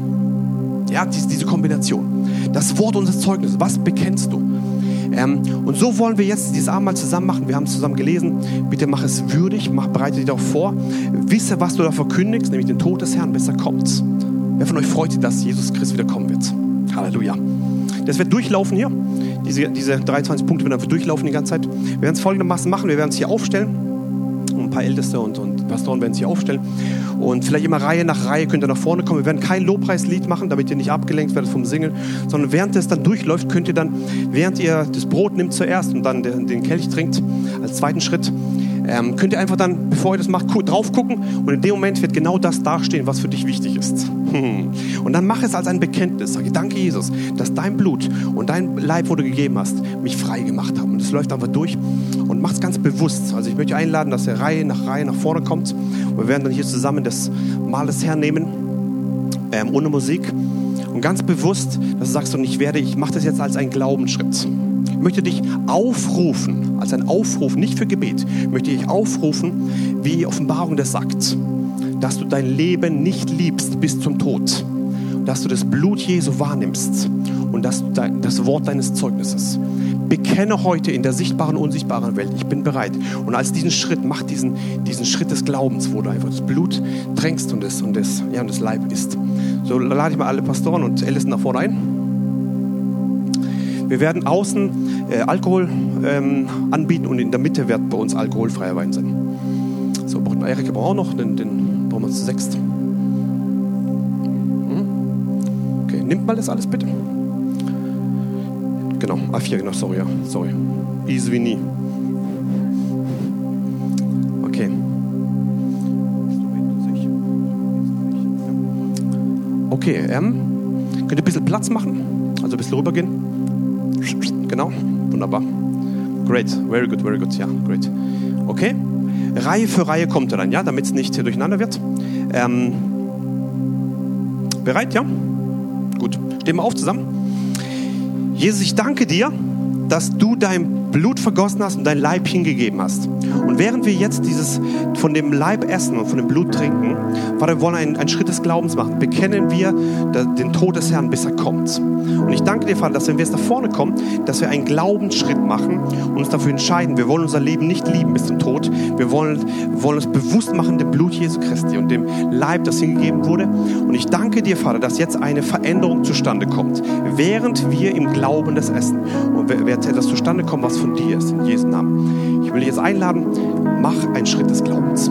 Ja, diese Kombination. Das Wort unseres Zeugnisses. Was bekennst du? Ähm, und so wollen wir jetzt dieses Abendmahl zusammen machen. Wir haben es zusammen gelesen. Bitte mach es würdig, mach, bereite dich darauf vor. Wisse, was du da verkündigst, nämlich den Tod des Herrn, bis er kommt. Wer von euch freut sich, dass Jesus Christus wieder kommen wird? Halleluja. Das wird durchlaufen hier. Diese, diese 23 Punkte werden wir durchlaufen die ganze Zeit. Wir werden es folgendermaßen machen. Wir werden es hier aufstellen. Und ein paar Älteste und, und Pastoren werden es hier aufstellen. Und vielleicht immer Reihe nach Reihe könnt ihr nach vorne kommen. Wir werden kein Lobpreislied machen, damit ihr nicht abgelenkt werdet vom Singen, sondern während es dann durchläuft, könnt ihr dann, während ihr das Brot nimmt zuerst und dann den Kelch trinkt, als zweiten Schritt, ähm, könnt ihr einfach dann, bevor ihr das macht, drauf gucken und in dem Moment wird genau das dastehen, was für dich wichtig ist. (laughs) Und dann mach es als ein Bekenntnis. Sage, danke Jesus, dass dein Blut und dein Leib, wo du gegeben hast, mich frei gemacht haben. Und es läuft einfach durch und mach es ganz bewusst. Also ich möchte einladen, dass ihr Reihe nach Reihe nach vorne kommt. Wir werden dann hier zusammen das Mahl des Herrn nehmen, ähm, ohne Musik. Und ganz bewusst, dass du sagst, und ich werde, ich mache das jetzt als einen Glaubensschritt. Ich möchte dich aufrufen, als ein Aufruf, nicht für Gebet, möchte ich aufrufen, wie Offenbarung das sagt, dass du dein Leben nicht liebst bis zum Tod, dass du das Blut Jesu wahrnimmst und dass du das Wort deines Zeugnisses bekenne heute in der sichtbaren unsichtbaren Welt, ich bin bereit. Und als diesen Schritt, mach diesen, diesen Schritt des Glaubens, wo du einfach das Blut tränkst und das, und das, ja, und das Leib ist. So lade ich mal alle Pastoren und Ältesten nach vorne ein. Wir werden außen äh, Alkohol ähm, anbieten und in der Mitte wird bei uns alkoholfreier Wein sein. So, braucht Erik braucht auch noch, den, den brauchen wir zu sechst. Hm? Okay, nimmt mal das alles bitte. Ah, A4, genau, sorry, ja, sorry. Easy wie nie. Okay. Okay, ähm, könnt ihr ein bisschen Platz machen? Also ein bisschen rübergehen? Genau, wunderbar. Great, very good, very good, ja, great. Okay, Reihe für Reihe kommt er dann, ja, damit es nicht hier durcheinander wird. Ähm, bereit, ja? Gut, stehen wir auf zusammen. Jesus, ich danke dir, dass du dein Blut vergossen hast und dein Leib hingegeben hast. Und während wir jetzt dieses von dem Leib essen und von dem Blut trinken, Vater, wir wollen einen, einen Schritt des Glaubens machen. Bekennen wir den Tod des Herrn, bis er kommt. Und ich danke dir, Vater, dass wenn wir jetzt nach vorne kommen, dass wir einen Glaubensschritt machen und uns dafür entscheiden, wir wollen unser Leben nicht lieben bis zum Tod. Wir wollen, wollen uns bewusst machen dem Blut Jesu Christi und dem Leib, das hingegeben wurde. Und ich danke dir, Vater, dass jetzt eine Veränderung zustande kommt, während wir im Glauben das essen. Und wird etwas zustande kommen, was von dir ist, in Jesu Namen. Ich will dich jetzt einladen, mach einen Schritt des Glaubens.